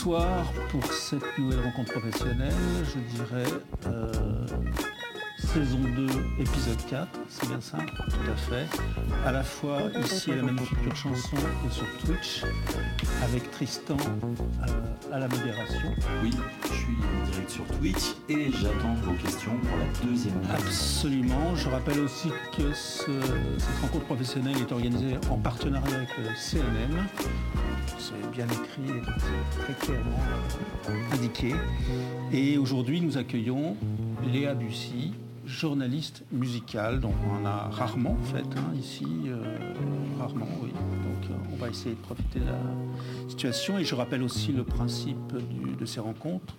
Bonsoir pour cette nouvelle rencontre professionnelle, je dirais euh, saison 2, épisode 4, c'est bien ça Tout à fait. À la fois ici à la Manufacture Chanson et sur Twitch, avec Tristan euh, à la modération. Oui, je suis en direct sur Twitch et j'attends vos questions pour la deuxième. Absolument. Je rappelle aussi que ce- cette rencontre professionnelle est organisée en partenariat avec le CNM. C'est bien écrit et très clairement euh, indiqué. Et aujourd'hui, nous accueillons Léa Bussy, journaliste musicale. Donc on en a rarement en fait hein, ici, euh, rarement, oui. Donc euh, on va essayer de profiter de la situation. Et je rappelle aussi le principe du- de ces rencontres.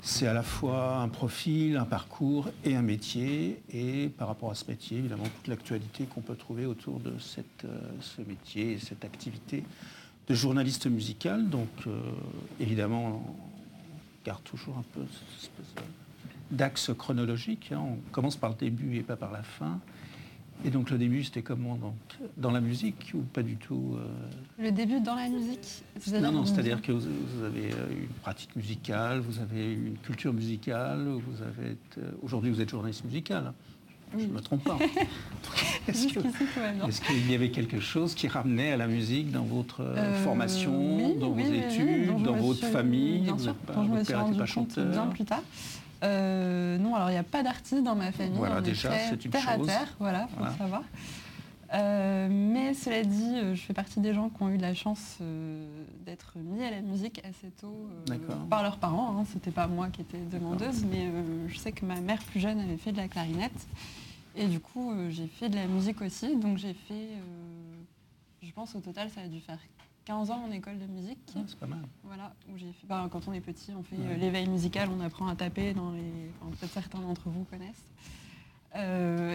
C'est à la fois un profil, un parcours et un métier. Et par rapport à ce métier, évidemment, toute l'actualité qu'on peut trouver autour de cette, euh, ce métier et cette activité de journaliste musical. Donc, euh, évidemment, on garde toujours un peu cette espèce d'axe chronologique. hein. On commence par le début et pas par la fin. Et donc, le début, c'était comment donc, Dans la musique ou pas du tout euh, Le début dans la musique non, non, c'est-à-dire que vous, vous avez euh, une pratique musicale, vous avez une culture musicale, vous avez aujourd'hui vous êtes journaliste musical. Je ne me trompe pas. Est-ce qu'il y avait quelque chose qui ramenait à la musique dans votre euh, Euh, formation, oui, dans oui, vos oui, études, dans votre suis- famille Bien sûr, pas- dont je me suis rendu pas compte bien plus tard. Euh, non, alors il n'y a pas d'artiste dans ma famille. Voilà, déjà, c'est une terre chose. à terre, voilà, faut Voilà. le savoir. Euh, mais cela dit, euh, je fais partie des gens qui ont eu la chance euh, d'être mis à la musique assez tôt euh, par leurs parents. Hein. C'était pas moi qui étais demandeuse, mais je sais que ma mère plus jeune avait fait de la clarinette. Et du coup, j'ai fait de la musique aussi. Donc j'ai fait, je pense au total, ça a dû faire 15 ans en école de musique. Ah, C'est pas mal. Voilà, où j'ai fait. bah, quand on est petit, on fait Ouais. l'éveil musical, on apprend à taper dans les. enfin, Peut-être certains d'entre vous connaissent.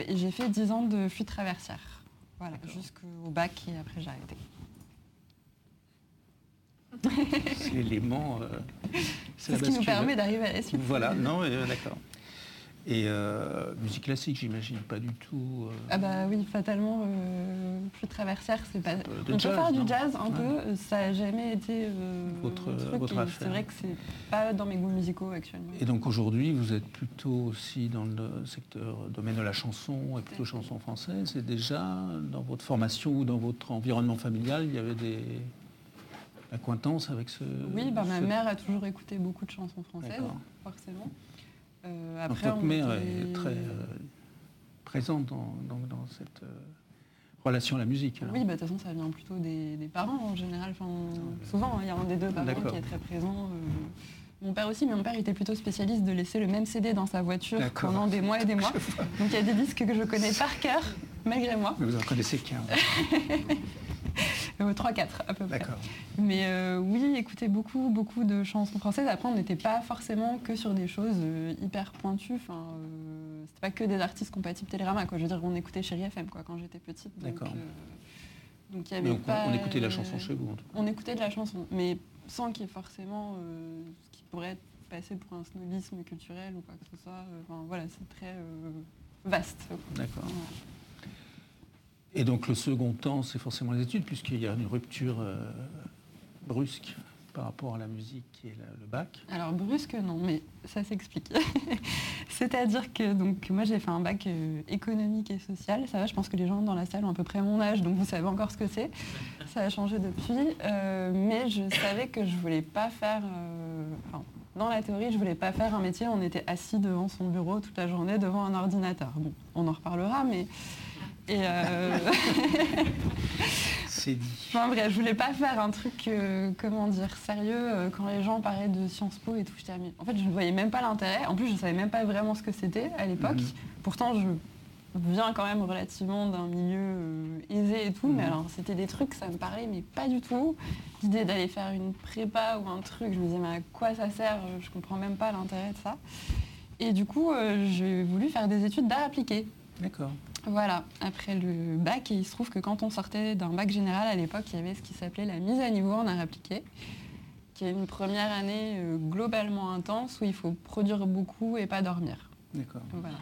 Et j'ai fait 10 ans de flûte traversière. Voilà, jusqu'au bac et après j'ai arrêté. C'est l'élément. euh, C'est ce qui nous permet d'arriver à la suite. Voilà, non, euh, d'accord. Et euh, musique classique, j'imagine, pas du tout. euh, Ah bah oui, fatalement, euh, flûte traversière, c'est pas. on jazz, peut faire du jazz un Ouais. peu, ça n'a jamais été Votre- truc, votre et affaire. C'est vrai que c'est pas dans mes goûts musicaux actuellement. Et donc aujourd'hui, vous êtes plutôt aussi dans le secteur domaine de la chanson et plutôt chanson française. Et déjà, dans votre formation ou dans votre environnement familial, il y avait des accointances avec ce. Oui, bah, ma mère a toujours écouté beaucoup de chansons françaises, forcément. Euh, après, votre on mère était- est très euh, présente dans, dans- dans cette euh, relation à la musique. alors. Oui, bah, de toute façon, ça vient plutôt des, des parents en général. Enfin, souvent, il y a un des deux parents qui est très présent. euh, Mon père aussi, mais mon père était plutôt spécialiste de laisser le même CD dans sa voiture pendant des mois et des mois. Donc il y a des disques que je connais par cœur, malgré moi. Mais vous en connaissez qu'un. Euh, 3-4 à peu près. Mais euh, oui, écouter beaucoup, beaucoup de chansons françaises. Après, on n'était pas forcément que sur des choses euh, hyper pointues. Enfin, euh, c'était pas que des artistes compatibles Télérama. Quoi. Je veux dire, on écoutait Chéri FM quoi, quand j'étais petite. Donc, D'accord. euh, donc il y avait Donc on- pas, on écoutait la chanson chez vous en tout cas. On écoutait de la chanson, mais sans qu'il y ait forcément euh, ce qui pourrait passer pour un snobisme culturel ou quoi que ce soit. Euh, Enfin, voilà, c'est très euh, vaste. D'accord. Et donc le second temps, c'est forcément les études, puisqu'il y a une rupture euh, brusque par rapport à la musique et le bac. Alors brusque non, mais ça s'explique. C'est-à-dire que donc moi j'ai fait un bac euh, économique et social. Ça va, je pense que les gens dans la salle ont à peu près mon âge, donc vous savez encore ce que c'est. Ça a changé depuis, Euh, mais je savais que je voulais pas faire. enfin, dans la théorie, je voulais pas faire un métier. où On était assis devant son bureau toute la journée devant un ordinateur. Bon, on en reparlera, mais et euh, C'est dit. Enfin bref, je voulais pas faire un truc, euh, comment dire, sérieux euh, quand les gens parlaient de Sciences Po et tout. j'étais, mais En fait, je ne voyais même pas l'intérêt. En plus, je savais même pas vraiment ce que c'était à l'époque. Mhm. Pourtant, je viens quand même relativement d'un milieu euh, aisé et tout, mais Mhm. alors c'était des trucs, ça me parlait, mais pas du tout. L'idée d'aller faire une prépa ou un truc, je me disais, mais à quoi ça sert? Je comprends même pas l'intérêt de ça. Et du coup, euh, j'ai voulu faire des études d'art appliqué. D'accord. Voilà, après le bac, et il se trouve que quand on sortait d'un bac général à l'époque, il y avait ce qui s'appelait la mise à niveau en art appliqué, qui est une première année euh, globalement intense où il faut produire beaucoup et pas dormir. D'accord. Voilà.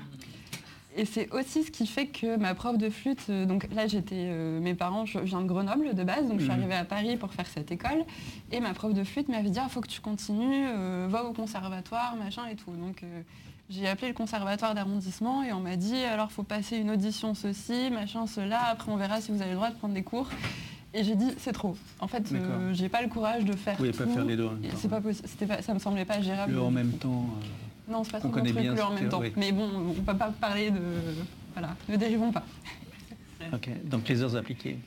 Et c'est aussi ce qui fait que ma prof de flûte, euh, donc là j'étais, euh, mes parents, je viens de Grenoble de base, donc je suis Mhm. arrivée à Paris pour faire cette école, et ma prof de flûte m'avait dit, il faut que tu continues, euh, va au conservatoire, machin et tout. Donc euh, j'ai appelé le conservatoire d'arrondissement et on m'a dit, alors faut passer une audition ceci, machin, cela, après on verra si vous avez le droit de prendre des cours. Et j'ai dit, c'est trop. En fait, euh, j'ai pas le courage de faire Vous pouvez pas tout. faire les deux Et. C'est pas possible, c'était pas, ça me semblait pas gérable. Le en même temps. euh, Non, c'est pas trop mon truc, bien, le en même temps. oui. Mais bon, on peut pas parler de... Voilà, ne dérivons pas. Ok, donc les heures appliquées.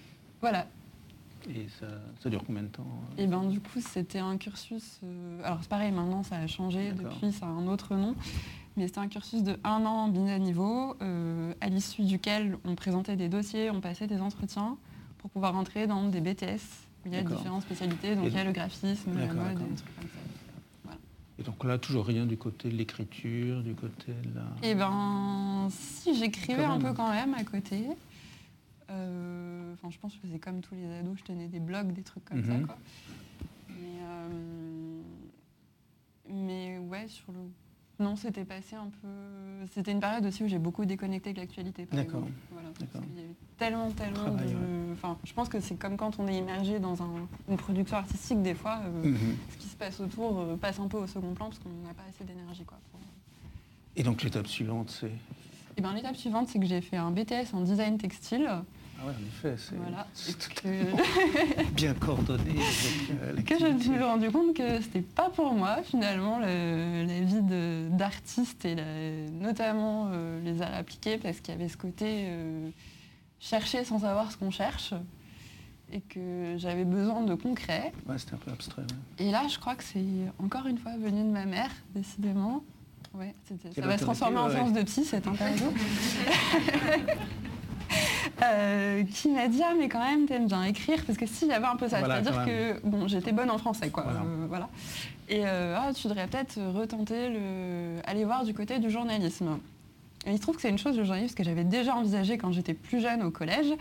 Voilà. Et ça, ça dure combien de temps euh Et ben du coup, c'était un cursus... euh, Alors c'est pareil, maintenant ça a changé, depuis ça a un autre nom. Mais c'était un cursus de un an bina niveau, euh, à l'issue duquel on présentait des dossiers, on passait des entretiens pour pouvoir rentrer dans des BTS. où Il y a différentes spécialités, donc Et il y a le graphisme, la mode, des trucs comme ça. Et donc là, toujours rien du côté de l'écriture, du côté de la... Et ben, si j'écrivais un peu quand même à côté. Euh, Enfin, je pense que je faisais comme tous les ados, je tenais des blogs, des trucs comme Mhm. ça, quoi. Mais, euh, mais ouais, sur le. Non, c'était passé un peu. C'était une période aussi où j'ai beaucoup déconnecté de l'actualité. D'accord. Voilà, parce qu'il y a eu tellement, tellement Travail, de. ouais. Enfin, je pense que c'est comme quand on est immergé dans un- une production artistique, des fois, euh, Mhm. ce qui se passe autour euh, passe un peu au second plan parce qu'on n'a pas assez d'énergie, quoi. pour- Et donc l'étape suivante, c'est... et ben, l'étape suivante, c'est que j'ai fait un BTS en design textile. Ouais, en effet, c'est Voilà. que, bien coordonné avec euh, que je me suis rendu compte que c'était pas pour moi, finalement, le- la vie d'artiste et la- notamment euh, les arts appliqués, parce qu'il y avait ce côté euh, chercher sans savoir ce qu'on cherche et que j'avais besoin de concret. Ouais, c'était un peu abstrait. ouais. Et là, je crois que c'est encore une fois venu de ma mère, décidément. Ouais, ça va se transformer en séance de psy, cette interview. Euh, qui m'a dit ah mais quand même t'aimes bien écrire parce que si j'avais un peu ça. Voilà, c'est-à-dire que bon j'étais bonne en français quoi. Voilà. euh, voilà. Et euh, ah, tu devrais peut-être retenter le aller voir du côté du journalisme. Et il se trouve que c'est une chose le journalisme que j'avais déjà envisagé quand j'étais plus jeune au collège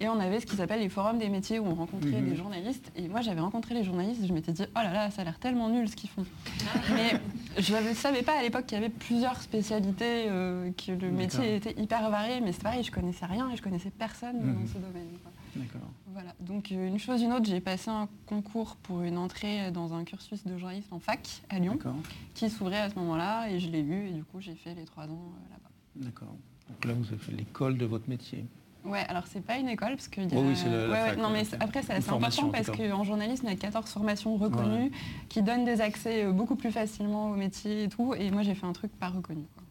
et on avait ce qui s'appelle les forums des métiers où on rencontrait Mhm. des journalistes et moi j'avais rencontré les journalistes et je m'étais dit oh là là ça a l'air tellement nul ce qu'ils font mais je ne savais pas à l'époque qu'il y avait plusieurs spécialités, euh, que le métier était hyper varié, mais c'est pareil, je connaissais rien et je connaissais personne Mhm. dans ce domaine. D'accord. Voilà. Donc euh, une chose une autre, j'ai passé un concours pour une entrée dans un cursus de journalisme en fac à Lyon, qui s'ouvrait à ce moment-là, et je l'ai eu, et du coup j'ai fait les trois ans euh, là-bas. D'accord. Donc là, vous avez fait l'école de votre métier. Ouais, alors c'est pas une école parce que. y a- Oh oui, c'est la ouais, ouais, non, mais après c'est assez important parce qu'en journalisme il y a 14 formations reconnues qui donnent des accès euh, beaucoup plus facilement au métier et tout. Et moi j'ai fait un truc pas reconnu. quoi.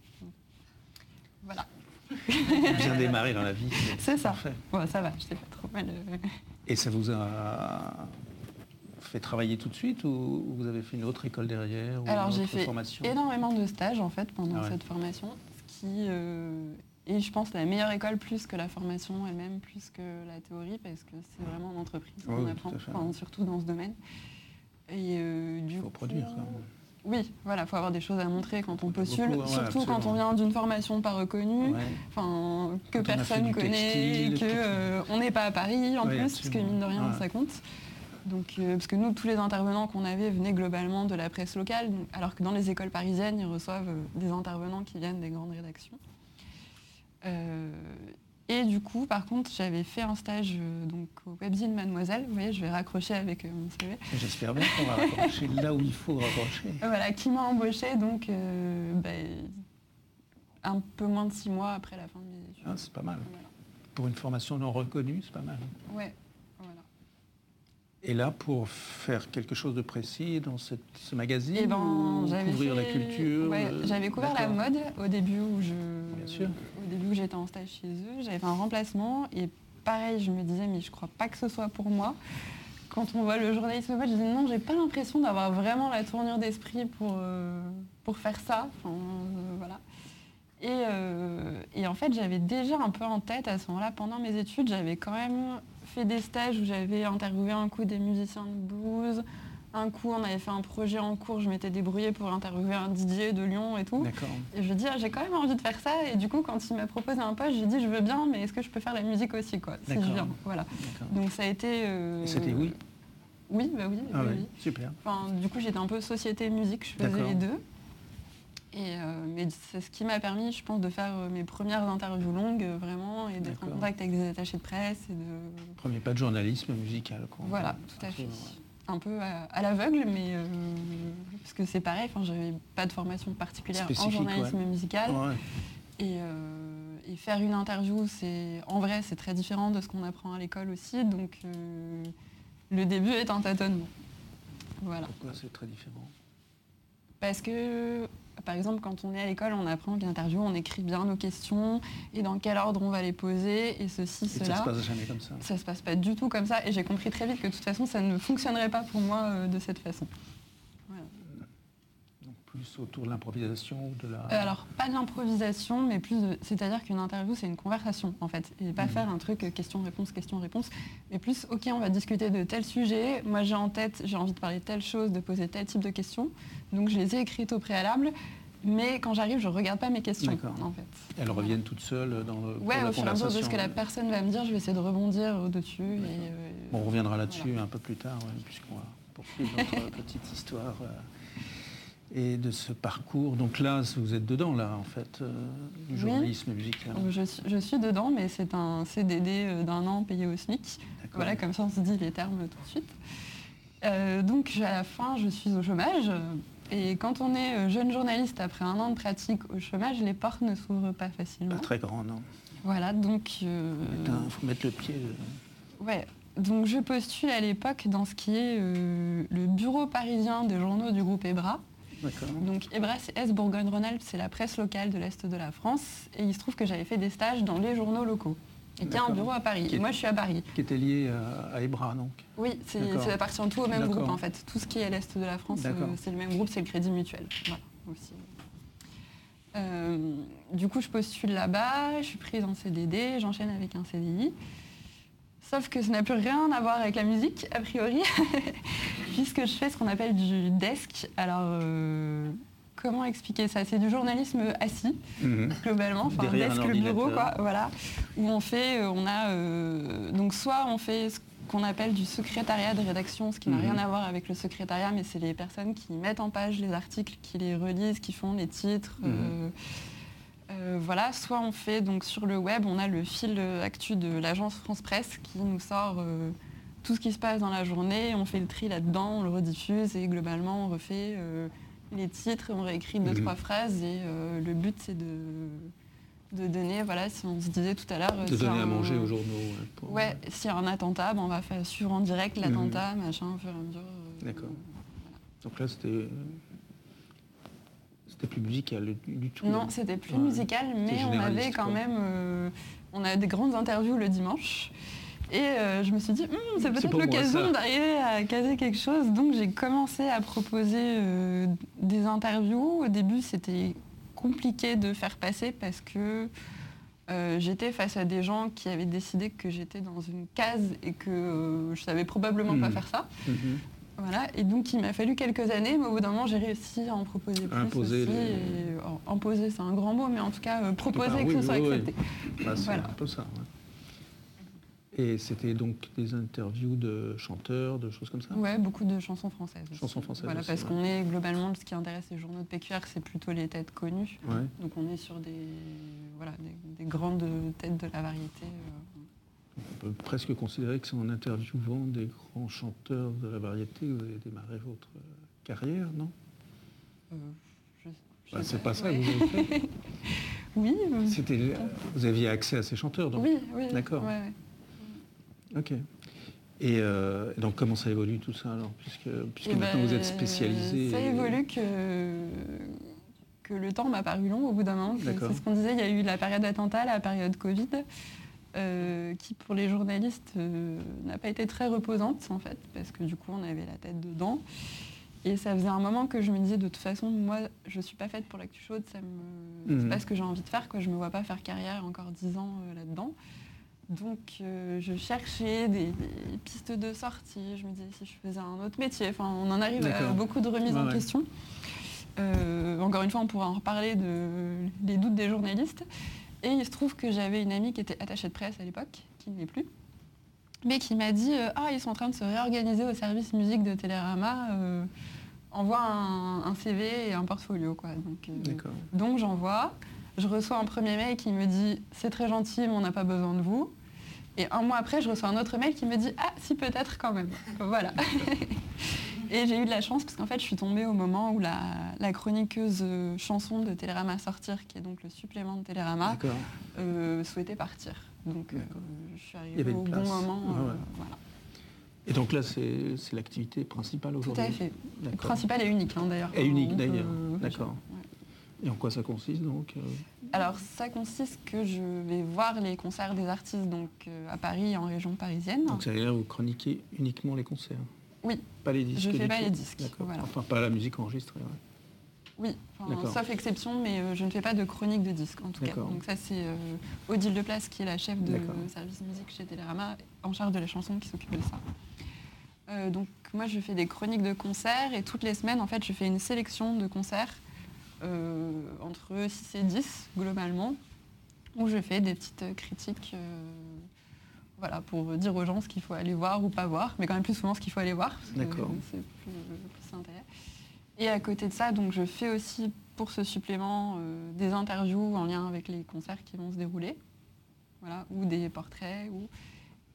Voilà. Bien démarré dans la vie. C'est ça. Bon, ça va, je t'ai pas trop mal. euh. Et ça vous a fait travailler tout de suite ou vous avez fait une autre école derrière ou Alors j'ai fait formation? énormément de stages en fait pendant Ah ouais. cette formation, ce qui euh, est je pense la meilleure école plus que la formation elle-même, plus que la théorie parce que c'est vraiment en entreprise qu'on oui, apprend, enfin, surtout dans ce domaine. Et euh, du faut coup, produire. Oui, voilà, faut avoir des choses à montrer quand on Beaucoup, postule, ouais, surtout quand absolument. on vient d'une formation pas reconnue, Ouais. enfin que Quand personne connaît, textile, que euh, on n'est pas à Paris en Ouais, plus, parce que absolument. mine de rien ça compte. Donc, euh, parce que nous, tous les intervenants qu'on avait venaient globalement de la presse locale, alors que dans les écoles parisiennes, ils reçoivent des intervenants qui viennent des grandes rédactions. Euh, et du coup, par contre, j'avais fait un stage euh, donc, au webzine Mademoiselle. Vous voyez, je vais raccrocher avec euh, mon CV. J'espère bien qu'on va raccrocher là où il faut raccrocher. Voilà, qui m'a embauché donc ben, un peu moins de six mois après la fin de mes études. Ah, c'est pas mal. Voilà. Pour une formation non reconnue, c'est pas mal. Ouais, Et là, pour faire quelque chose de précis dans cette- ce magazine, Et ben, ou couvrir la culture ouais, euh, j'avais couvert la mode au début où je, Bien sûr. au début où j'étais en stage chez eux. J'avais fait un remplacement et pareil, je me disais mais je crois pas que ce soit pour moi. Quand on voit le journalisme mode, je dis non, j'ai pas l'impression d'avoir vraiment la tournure d'esprit pour, euh, pour faire ça. Enfin, euh, voilà. Et, euh, et en fait, j'avais déjà un peu en tête à ce moment-là, pendant mes études, j'avais quand même fait des stages où j'avais interviewé un coup des musiciens de blues. Un coup, on avait fait un projet en cours, je m'étais débrouillée pour interviewer un DJ de Lyon et tout. D'accord. Et je dis, ah, j'ai quand même envie de faire ça. Et du coup, quand il m'a proposé un poste, j'ai dit, je veux bien, mais est-ce que je peux faire la musique aussi, quoi, si je D'accord. viens Voilà. Donc ça a été. euh, C'était oui Oui, bah oui. Ah oui, ouais, oui. super. Enfin, du coup, j'étais un peu société musique, je faisais les deux. Et, euh, mais c'est ce qui m'a permis, je pense, de faire euh, mes premières interviews longues, euh, vraiment, et d'être en contact avec des attachés de presse. Et de... Premier pas de journalisme musical. Quoi. Voilà, tout à fait. Ouais. Un peu à, à l'aveugle, mais parce que c'est pareil, enfin, j'avais pas de formation particulière en journalisme musical. Ouais. Et, euh, et faire une interview, c'est en vrai, c'est très différent de ce qu'on apprend à l'école aussi. Donc euh, le début est un tâtonnement. Voilà. Pourquoi c'est très différent? Parce que, par exemple, quand on est à l'école, on apprend qu'une interview, on écrit bien nos questions et dans quel ordre on va les poser et ceci, Et ça cela. se passe jamais comme ça. Ça se passe pas du tout comme ça et j'ai compris très vite que de toute façon, ça ne fonctionnerait pas pour moi euh, de cette façon. Voilà. Donc plus autour de l'improvisation ou de la. Euh, alors, pas de l'improvisation, mais plus de... C'est-à-dire qu'une interview, c'est une conversation, en fait. Et pas Mhm. faire un truc euh, question-réponse, question-réponse. Mais plus, OK, on va discuter de tel sujet. Moi, j'ai en tête, j'ai envie de parler de telle chose, de poser tel type de questions. Donc, je les ai écrites au préalable. Mais quand j'arrive, je regarde pas mes questions, en fait. Elles reviennent toutes seules dans le. la au fur et à mesure de ce que la personne va me dire, je vais essayer de rebondir au-dessus. Euh, Bon, on reviendra là-dessus Voilà. un peu plus tard, ouais, puisqu'on va poursuivre notre petite histoire. euh, et de ce parcours. Donc là, vous êtes dedans, là, en fait, euh, du Oui. journalisme musical. donc je, suis- je suis dedans, mais c'est un CDD d'un an payé au SMIC. Voilà, comme ça on se dit les termes tout de suite. Donc à la fin, je suis au chômage. Et quand on est euh, jeune journaliste après un an de pratique au chômage, les portes ne s'ouvrent pas facilement. Pas très grand, non. Voilà, donc, euh, Il faut mettre le pied. euh, ouais. donc je postule à l'époque dans ce qui est euh, le bureau parisien des journaux du groupe EBRA. Donc EBRA, c'est S Bourgogne-Rhône-Alpes, c'est la presse locale de l'Est de la France. Et il se trouve que j'avais fait des stages dans les journaux locaux. Et qu'il y a un bureau à Paris. Qui est- moi, je suis à Paris. Qui était lié à, à Ebra, donc. Oui, ça appartient tout au même groupe en fait. Tout ce qui est à l'est de la France, euh, c'est le même groupe, c'est le Crédit Mutuel. Voilà, aussi. Euh, du coup, je postule là-bas, je suis prise en CDD, j'enchaîne avec un CDI. Sauf que ça n'a plus rien à voir avec la musique, a priori, puisque je fais ce qu'on appelle du desk. Alors, euh, comment expliquer ça? C'est du journalisme assis Mhm. globalement, enfin Derrière desk le bureau quoi, voilà, où on fait, euh, on a euh, donc soit on fait ce qu'on appelle du secrétariat de rédaction, ce qui n'a Mhm. rien à voir avec le secrétariat, mais c'est les personnes qui mettent en page les articles, qui les relisent, qui font les titres. Mhm. euh, euh, voilà, soit on fait donc sur le web, on a le fil actu de l'agence France Presse qui nous sort tout ce qui se passe dans la journée, on fait le tri là-dedans, on le rediffuse et globalement on refait les titres, on réécrit deux Mhm. trois phrases et euh, le but c'est de, de donner, voilà, si on se disait tout à l'heure, euh, De donner à un- manger aux journaux. ouais, pour- Ouais, s'il y a un attentat, ben, on va faire suivre en direct l'attentat, machin, au fur et à mesure. euh, D'accord. Donc là, c'était. C'était plus musical du, tout. Non, c'était plus musical, mais on avait quand même, on a des grandes interviews le dimanche. Et euh, je me suis dit, Hum, c'est peut-être l'occasion d'arriver à caser quelque chose. Donc j'ai commencé à proposer euh, des interviews. Au début, c'était compliqué de faire passer parce que euh, j'étais face à des gens qui avaient décidé que j'étais dans une case et que euh, je savais probablement pas Mhm. faire ça. Mhm. Voilà, et donc il m'a fallu quelques années, mais au bout d'un moment j'ai réussi à en proposer plus imposer aussi. les- et, alors, imposer c'est un grand mot, mais en tout cas euh, proposer que oui, ce soit oui, oui. accepté. Bah, c'est Voilà. un peu ça. ouais. Et c'était donc des interviews de chanteurs, de choses comme ça Ouais, beaucoup de chansons françaises. aussi. Chansons françaises Voilà, aussi, parce ouais. qu'on est globalement, ce qui intéresse les journaux de PQR, c'est plutôt les têtes connues. Ouais. Donc on est sur des, voilà, des, des grandes têtes de la variété. euh. On peut presque considérer que c'est en interviewant des grands chanteurs de la variété que vous avez démarré votre carrière, non? Euh, Bah, C'est pas ça que vous avez fait. Oui, euh, C'était, vous aviez accès à ces chanteurs, donc oui, oui. D'accord. ouais, ouais. Ok. Et euh, donc comment ça évolue tout ça alors Puisque, puisque Eh maintenant vous ben, êtes spécialisé. Ça évolue que, que le temps m'a paru long au bout d'un moment. C'est ce qu'on disait, il y a eu la période attentat, la période Covid, euh, qui pour les journalistes euh, n'a pas été très reposante en fait, parce que du coup on avait la tête dedans. Et ça faisait un moment que je me disais de toute façon, moi je suis pas faite pour l'actu chaude, ça me... Mhm. c'est pas ce que j'ai envie de faire, quoi. je me vois pas faire carrière encore dix ans euh, là-dedans. Donc euh, je cherchais des, des pistes de sortie, je me disais si je faisais un autre métier. Enfin, on en arrive à beaucoup de remises Ouais, en ouais. question. Euh, encore une fois, on pourra en reparler de, des doutes des journalistes. Et il se trouve que j'avais une amie qui était attachée de presse à l'époque, qui ne l'est plus, mais qui m'a dit euh, Ah, ils sont en train de se réorganiser au service musique de Télérama. euh, envoie un, un CV et un portfolio. Quoi. Donc j'envoie. Je reçois un premier mail qui me dit c'est très gentil, mais on n'a pas besoin de vous. Et un mois après, je reçois un autre mail qui me dit ah si peut-être quand même. voilà. et j'ai eu de la chance parce qu'en fait, je suis tombée au moment où la, la chroniqueuse euh, chanson de Télérama sortir, qui est donc le supplément de Télérama, euh, souhaitait partir. Donc euh, je suis arrivée au bon moment. Ouais, euh, voilà. Et donc là, c'est l'activité principale Tout aujourd'hui à fait. D'accord. Principal et unique hein, d'ailleurs. Et unique, d'ailleurs. D'accord. Et en quoi ça consiste donc euh, Alors ça consiste que je vais voir les concerts des artistes donc euh, à Paris, en région parisienne. Donc ça veut dire que vous chroniquez uniquement les concerts Oui. Pas les disques Je fais pas les disques, voilà. Enfin, pas la musique enregistrée. ouais. Oui, enfin, sauf exception, mais euh, je ne fais pas de chronique de disques en tout cas. Donc ça c'est euh, Odile Deplace qui est la chef de service musique chez Télérama, en charge de la chanson qui s'occupe de ça. Euh, donc moi je fais des chroniques de concerts et toutes les semaines en fait je fais une sélection de concerts entre 6 et 10 globalement où je fais des petites euh, critiques euh, voilà, pour dire aux gens ce qu'il faut aller voir ou pas voir, mais quand même plus souvent ce qu'il faut aller voir, parce que c'est plus, plus intérêt. Et à côté de ça, donc, je fais aussi pour ce supplément euh, des interviews en lien avec les concerts qui vont se dérouler, voilà, ou des portraits. Ou...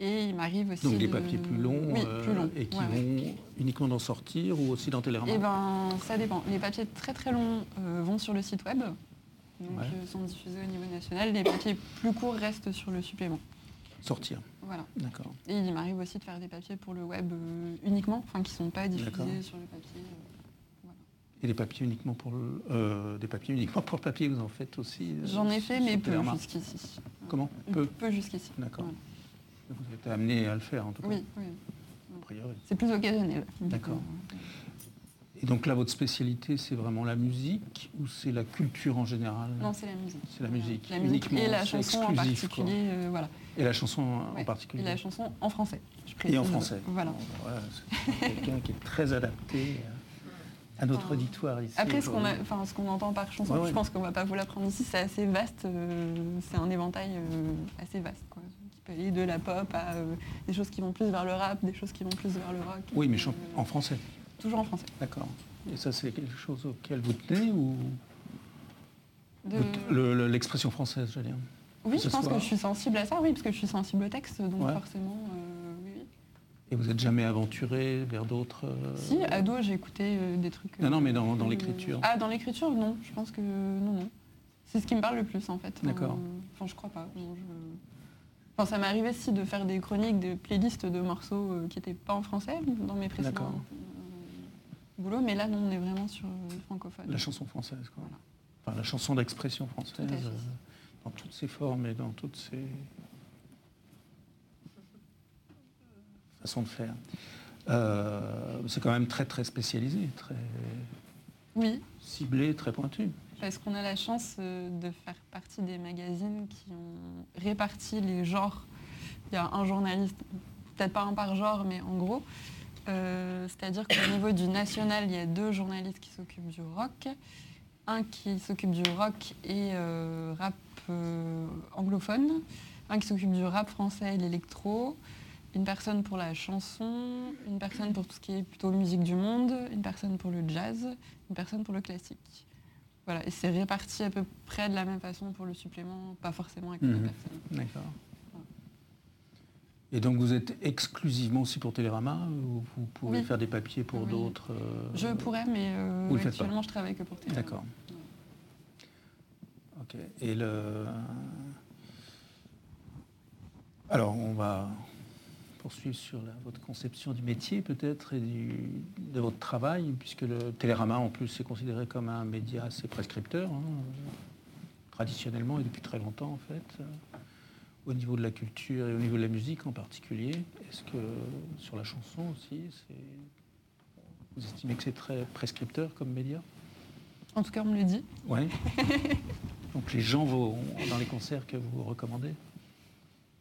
Et il m'arrive aussi. Donc des de- papiers plus longs, Oui, euh, plus longs. et qui ouais, ouais. vont uniquement d'en sortir ou aussi dans Télérama Eh ben, ça dépend. Les papiers très très longs euh, vont sur le site web, donc Ouais. euh, sont diffusés au niveau national. Les papiers plus courts restent sur le supplément. Sortir, Voilà. d'accord. Et il m'arrive aussi de faire des papiers pour le web euh, uniquement, enfin qui ne sont pas diffusés sur le papier. Et des papiers uniquement pour le, des papiers uniquement pour le papier, vous en faites aussi J'en ai fait, mais peu jusqu'ici. Comment? Peu. Peu jusqu'ici. D'accord. Voilà. Vous êtes amené à le faire en tout cas. Oui, oui. C'est plus occasionnel. D'accord. Et donc là, votre spécialité, c'est vraiment la musique ou c'est la culture en général? Non, c'est la musique. C'est la musique, La musique uniquement, et la chanson en particulier. euh, voilà. Et la chanson en particulier Et la chanson en français. je Et en français. Voilà. Bon, voilà, c'est quelqu'un qui est très adapté à notre Enfin, auditoire ici. Après, ce qu'on a- enfin, ce qu'on entend par chanson, Ouais, ouais. je pense qu'on va pas vous l'apprendre ici, c'est assez vaste. euh, c'est un éventail euh, assez vaste, quoi, aller de la pop à euh, des choses qui vont plus vers le rap, des choses qui vont plus vers le rock. Oui, mais en français. Toujours en français. D'accord. Et ça, c'est quelque chose auquel vous tenez ou De- vous t- le- le- l'expression française, j'allais dire Oui, je pense soit- que je suis sensible à ça, oui, parce que je suis sensible au texte, donc Ouais. forcément, euh, oui, oui. Et vous n'êtes jamais aventuré vers d'autres euh, Si, ado, j'ai écouté euh, des trucs. Non, non, mais dans- dans l'écriture. Ah, dans l'écriture, non. Je pense que non, non. C'est ce qui me parle le plus, en fait. D'accord. Enfin, je crois pas. Non, je- Enfin, ça m'est arrivé aussi de faire des chroniques, des playlists de morceaux euh, qui n'étaient pas en français dans mes précédents euh, boulots, mais là, non, on est vraiment sur euh, le francophone. La chanson française, quoi. Voilà. Enfin, la chanson d'expression française, Tout euh, dans toutes ses formes et dans toutes ses façons de faire. Euh, c'est quand même très très spécialisé, très Oui, ciblé, très pointu. Parce qu'on a la chance euh, de faire partie des magazines qui ont réparti les genres. Il y a un journaliste, peut-être pas un par genre, mais en gros. Euh, C'est-à-dire qu'au niveau du national, il y a deux journalistes qui s'occupent du rock. Un qui s'occupe du rock et euh, rap anglophone. Un qui s'occupe du rap français et l'électro. Une personne pour la chanson. Une personne pour tout ce qui est plutôt musique du monde. Une personne pour le jazz. Une personne pour le classique. Voilà, et c'est réparti à peu près de la même façon pour le supplément, pas forcément avec les Mhm. personnes. D'accord. Et donc vous êtes exclusivement aussi pour Télérama ou vous pouvez Oui. faire des papiers pour Oui. d'autres euh, Je pourrais, mais euh, Vous actuellement, je travaille que pour Télérama. D'accord. Ok. Et le. Alors, on va poursuivre sur la- votre conception du métier, peut-être, et du- de votre travail, puisque le Télérama, en plus, est considéré comme un média assez prescripteur, hein, traditionnellement et depuis très longtemps, en fait, euh, au niveau de la culture et au niveau de la musique en particulier. Est-ce que sur la chanson aussi, c'est. Vous estimez que c'est très prescripteur comme média? En tout cas, on me le dit. Ouais. Donc les gens vont dans les concerts que vous recommandez?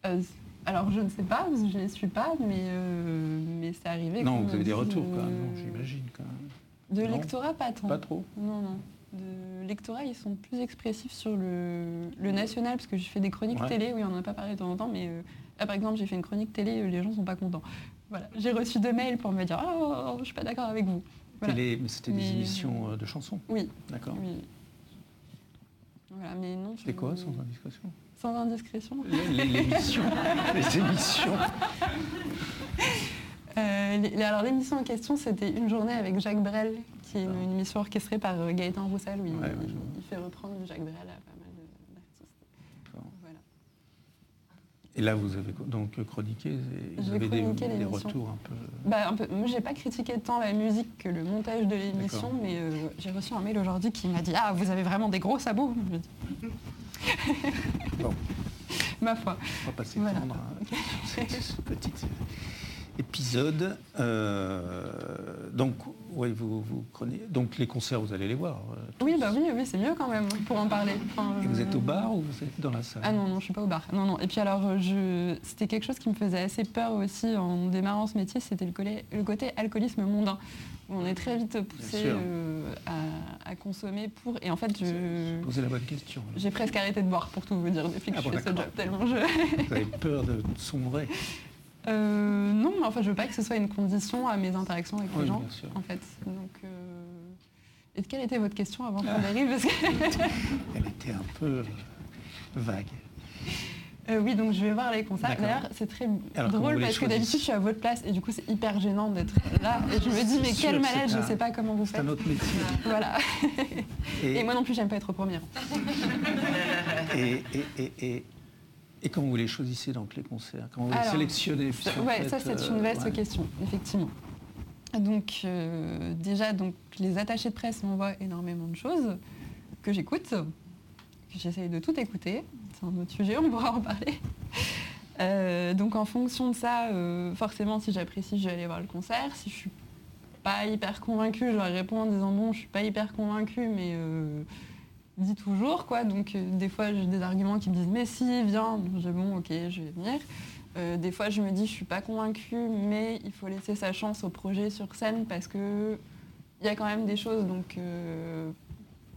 Euh, alors, je ne sais pas, parce que je ne les suis pas, mais, euh, mais c'est arrivé. Non, vous avez des retours quand même, euh, j'imagine quand même. De Non. lectorat, pas tant. Pas trop Non, non. De lectorat, ils sont plus expressifs sur le, le national, parce que je fais des chroniques Ouais. télé, oui, on n'en a pas parlé de temps en temps, mais euh, là, par exemple, j'ai fait une chronique télé, euh, les gens sont pas contents. Voilà. J'ai reçu deux mails pour me dire « Oh, je suis pas d'accord avec vous ». Voilà. Télé, mais c'était des émissions de chansons. Oui, D'accord. oui. Voilà, mais non. C'était je- quoi sans indiscrétion? Sans indiscrétion Les- les- L'émission. les émissions. Euh, les- Alors l'émission en question, c'était Une journée avec Jacques Brel, qui est une, Ah. une émission orchestrée par euh, Gaëtan Roussel, où il, Ouais, fait reprendre Jacques Brel à pas mal d'artistes. Voilà. Et là, vous avez donc chroniqué. et Vous avez des, chroniqué des l'émission. retours un peu. Bah, un peu. Moi, j'ai pas critiqué tant la musique que le montage de l'émission, mais euh, j'ai reçu un mail aujourd'hui qui m'a dit Ah, vous avez vraiment des gros sabots Bon, Ma foi. on va pas Voilà. s'étendre hein, sur ce- petit épisode. Euh, donc, vous, vous prenez. Donc, les concerts, vous allez les voir. euh, tous. Oui, bah oui, oui, c'est mieux quand même pour en parler. Enfin, Et vous êtes au euh, bar ou vous êtes dans la salle? Ah non, non, je suis pas au bar. Non, non. Et puis alors, je... c'était quelque chose qui me faisait assez peur aussi en démarrant ce métier, c'était le côté alcoolisme mondain. On est très vite poussé euh, à, à consommer pour... Et en fait, je... Posez la bonne question. j'ai presque arrêté de boire, pour tout vous dire, depuis que Ah je bon, fais ce job, tellement je... Vous avez peur de sombrer Euh, non, mais enfin, je veux pas que ce soit une condition à mes interactions avec Oui, les gens, bien sûr. en fait. Donc... euh, Et quelle était votre question avant qu'on arrive? Parce que- Elle était un peu vague. Euh, oui, donc je vais voir les concerts. D'ailleurs, c'est très Alors, drôle parce que d'habitude, je suis à votre place et du coup, c'est hyper gênant d'être là. Et je me dis, C'est mais quel c'est malade, je un- sais pas comment vous C'est faites. un autre métier. Voilà. Et, Et moi non plus, j'aime pas être première. et, et, et, et- et comment vous les choisissez donc les concerts? Comment vous les sélectionnez? fait, ça, c'est euh, une vaste ouais. question, effectivement. Donc, euh, déjà, donc, les attachés de presse m'envoient énormément de choses que j'écoute, que j'essaye de tout écouter. Un autre sujet, on pourra en parler. Euh, donc, en fonction de ça, euh, forcément, si j'apprécie, je vais aller voir le concert. Si je suis pas hyper convaincue, je leur réponds en disant bon, je suis pas hyper convaincue, mais euh, dis toujours quoi. Donc, des fois, j'ai des arguments qui me disent mais si, viens. J'ai bon, ok, je vais venir. Des fois, je me dis, je suis pas convaincue, mais il faut laisser sa chance au projet sur scène parce que il y a quand même des choses. Donc,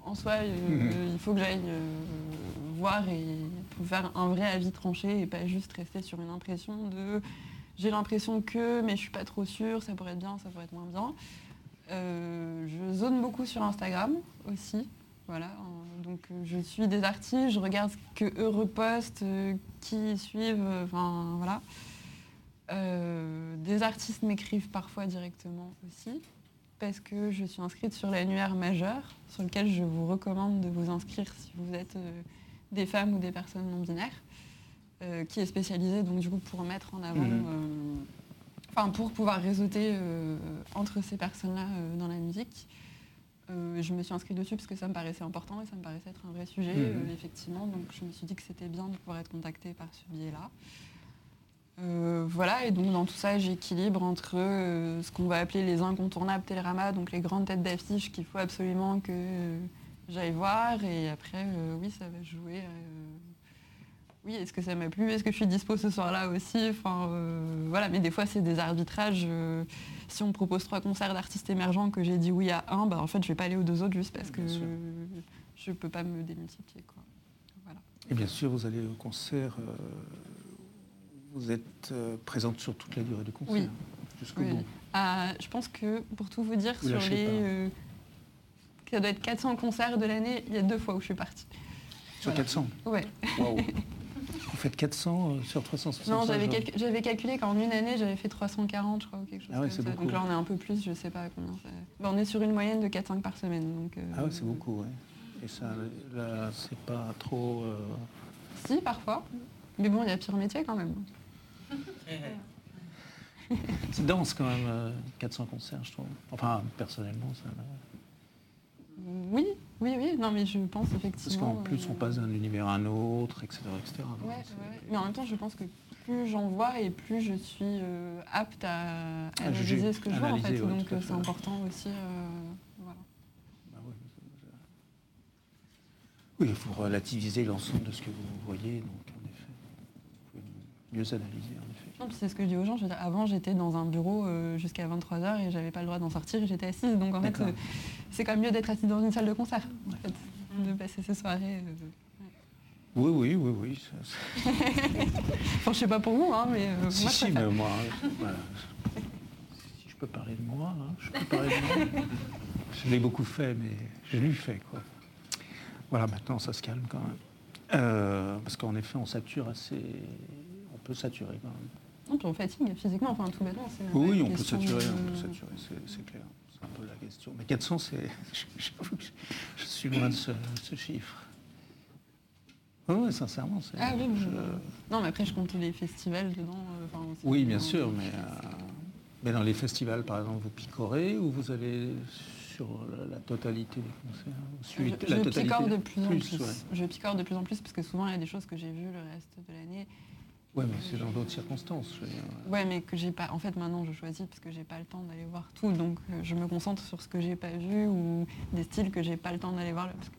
en soi, euh, Mhm. il faut que j'aille euh, voir et pour faire un vrai avis tranché et pas juste rester sur une impression de j'ai l'impression que, mais je suis pas trop sûre, ça pourrait être bien, ça pourrait être moins bien. Euh, je zone beaucoup sur Instagram aussi. Voilà, euh, donc euh, je suis des artistes, je regarde ce que eux repostent, euh, qui suivent, euh, enfin voilà. Euh, des artistes m'écrivent parfois directement aussi, parce que je suis inscrite sur l'annuaire majeur, sur lequel je vous recommande de vous inscrire si vous êtes euh, des femmes ou des personnes non binaires, euh, qui est spécialisé donc du coup pour mettre en avant, Mhm. euh, enfin pour pouvoir réseauter entre ces personnes-là dans la musique. Je me suis inscrite dessus parce que ça me paraissait important et ça me paraissait être un vrai sujet, Mhm. effectivement. Donc je me suis dit que c'était bien de pouvoir être contactée par ce biais-là. Euh, voilà, et donc dans tout ça, j'équilibre entre euh, ce qu'on va appeler les incontournables Télérama, donc les grandes têtes d'affiche qu'il faut absolument que euh, j'aille voir, et après, euh, oui, ça va jouer. euh, oui, est-ce que ça m'a plu? Est-ce que je suis dispo ce soir-là aussi? Enfin, euh, voilà, mais des fois, c'est des arbitrages. euh, si on me propose trois concerts d'artistes émergents que j'ai dit oui à un, bah, en fait, je vais pas aller aux deux autres juste parce que je peux pas me démultiplier. Quoi. Voilà. Et bien sûr, vous allez au concert. Vous êtes euh, présente sur toute la durée du concert, Oui. jusqu'au Oui. bout. Ah, je pense que, pour tout vous dire, Vous sur les... euh, ça doit être 400 concerts de l'année, il y a deux fois où je suis partie. Sur Voilà. 400 Ouais. Vous faites 400 euh, sur 365 Non, j'avais, calcu- calculé qu'en une année, j'avais fait 340, je crois, ou quelque chose Ah ouais, comme c'est ça. beaucoup. Donc là, on est un peu plus, je sais pas combien ça... Ben, on est sur une moyenne de 4-5 par semaine. Donc, euh, Ah ouais, c'est beaucoup, ouais. Et ça, là, c'est pas trop... Si, parfois. Mais bon, il y a pire métier quand même. C'est dense quand même, euh, 400 concerts, je trouve. Enfin, personnellement, ça... Oui, oui, oui. Non, mais je pense Parce effectivement... qu'en plus, on euh, passe d'un univers à un autre, etc. etc. Ouais. Mais en même temps, je pense que plus j'en vois et plus je suis euh, apte à, juger, analyser ce que je vois en fait. ouais, Donc euh, c'est important aussi. euh, voilà. Bah Oui, il faut relativiser l'ensemble de ce que vous voyez, donc en effet, vous pouvez mieux analyser, en effet. Non, puis c'est ce que je dis aux gens. Je veux dire, avant, j'étais dans un bureau euh, jusqu'à 23h et j'avais pas le droit d'en sortir et j'étais assise. Donc en fait, euh, c'est quand même mieux d'être assise dans une salle de concert, en fait, de passer ces soirées. euh. Oui, oui, oui, oui. ça- Enfin, je sais pas pour vous, hein, mais euh, si, moi, si, mais moi, voilà. si je peux parler de moi. hein, je peux parler de moi. Je l'ai beaucoup fait, mais je l'ai fait. Quoi. Voilà, maintenant ça se calme quand même. Euh, parce qu'en effet, on sature assez. On peut saturer quand même. Non, puis on fatigue physiquement, enfin tout bêtement. Oui, on peut saturer, de- on peut saturer, c'est- c'est clair. C'est un peu la question. Mais 400, c'est. J'avoue que je suis loin de ce, ce chiffre. Oui, sincèrement, c'est. Ah oui, je- mais- Non, mais après, je compte les festivals dedans. euh, enfin, Oui, bien sûr, mais, euh, mais dans les festivals, par exemple, vous picorez ou vous allez sur la, la totalité des concerts Je, suivez je la totalité picore de plus en plus. ouais. Je picore de plus en plus parce que souvent, il y a des choses que j'ai vues le reste de l'année. Ouais, mais c'est dans d'autres circonstances. Ouais, mais que j'ai pas. En fait, maintenant, je choisis parce que j'ai pas le temps d'aller voir tout. Donc, euh, je me concentre sur ce que j'ai pas vu ou des styles que j'ai pas le temps d'aller voir. parce que-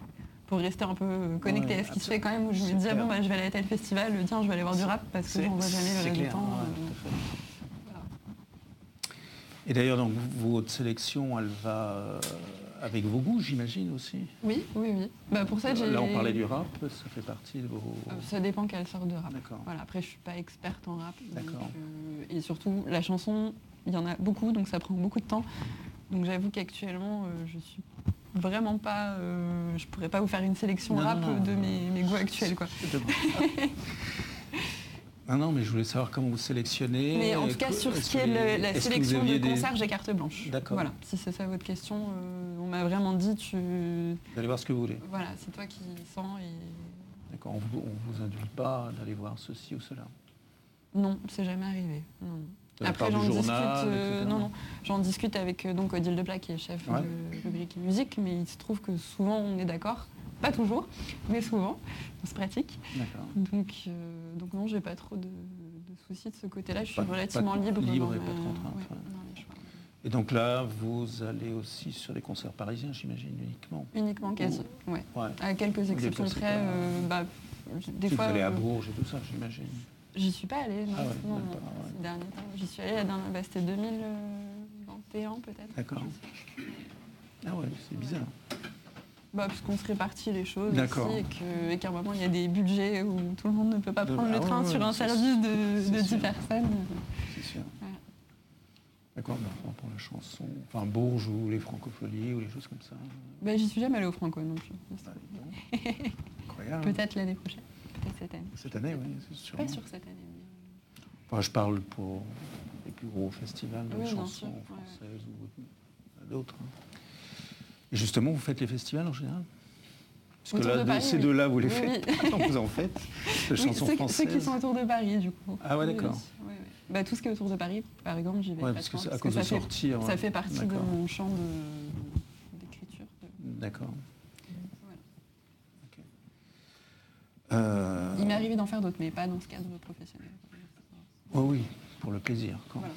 pour rester un peu connecté Ouais, à ce qui se fait quand même, où je me dis, ah bon, bah, je vais aller à tel festival, tiens, je vais aller voir du rap parce que j'en vois jamais le reste du temps. ouais, euh, voilà. Et d'ailleurs, donc, votre sélection, elle va euh, avec vos goûts, j'imagine aussi. Oui, oui, oui. Bah, pour ça, j'ai. Là, on parlait du rap, ça fait partie de vos. Euh, Ça dépend quelle sorte de rap. D'accord. Voilà, après, je suis pas experte en rap. D'accord. euh, et surtout, la chanson, il y en a beaucoup, donc ça prend beaucoup de temps. Donc j'avoue qu'actuellement, euh, je suis vraiment pas. euh, je pourrais pas vous faire une sélection Non, rap non, de mes, mes goûts actuels, quoi. Demande. Non, mais je voulais savoir comment vous sélectionnez. Mais en tout cas, sur ce qui est la sélection de des- concerts, j'ai carte blanche. D'accord. Voilà, si c'est ça votre question, euh, on m'a vraiment dit, tu. Vous allez voir ce que vous voulez. Voilà, c'est toi qui sens et. D'accord, on vous, on vous induit pas d'aller voir ceci ou cela? Non, c'est jamais arrivé. Non. Après, j'en discute, euh, non, non, j'en discute avec euh, donc Odile Deplat qui est chef Ouais. de rubrique musique, mais il se trouve que souvent on est d'accord, pas toujours, mais souvent, on se pratique. Donc, euh, donc non, j'ai pas trop de, de soucis de ce côté-là. Je suis Pas relativement pas libre. libre dans et pas de ma- contrainte, ouais, ouais. dans les choix. Et donc là, vous allez aussi sur les concerts parisiens, j'imagine, uniquement. Uniquement quasi, ouais. Ouais. À quelques exceptions près, pas. euh, bah, des vous fois. allez à euh, Bourges et tout ça, j'imagine. J'y suis pas allée, non. Ah non, ces derniers temps. J'y suis allée la dernière, bah, c'était 2021 peut-être. D'accord. Ah ouais, c'est bizarre. Bah, parce qu'on se répartit les choses aussi et qu'à un moment il y a des budgets où tout le monde ne peut pas prendre ah le train ouais, sur un service de, c'est de 10 sûr. personnes. C'est sûr. D'accord, mais enfin, pour la chanson, enfin Bourges ou les francopholies ou les choses comme ça. Bah, J'y suis jamais allée au Franco non plus. Donc. Incroyable. Peut-être l'année prochaine, peut-être cette année. Cette année, oui, c'est sûr. pas sûre cette année. mais- Enfin, je parle pour les plus gros festivals de Oui, chansons sûr, ouais. françaises ou d'autres. hein. Justement, vous faites les festivals en général? Parce que là, de Paris, ces oui. deux-là, vous les faites. oui. Vous en faites de Oui, chansons ceux, françaises. ceux qui sont autour de Paris, du coup. Ah ouais, d'accord. Bah, tout ce qui est autour de Paris, par exemple, j'y vais. Ouais, pas parce que à de ça fait-. Ça partie de mon champ d'écriture. de- D'accord. voilà. Euh, Il m'est arrivé d'en faire d'autres, mais pas dans ce cadre professionnel. oh oui, pour le plaisir. Voilà.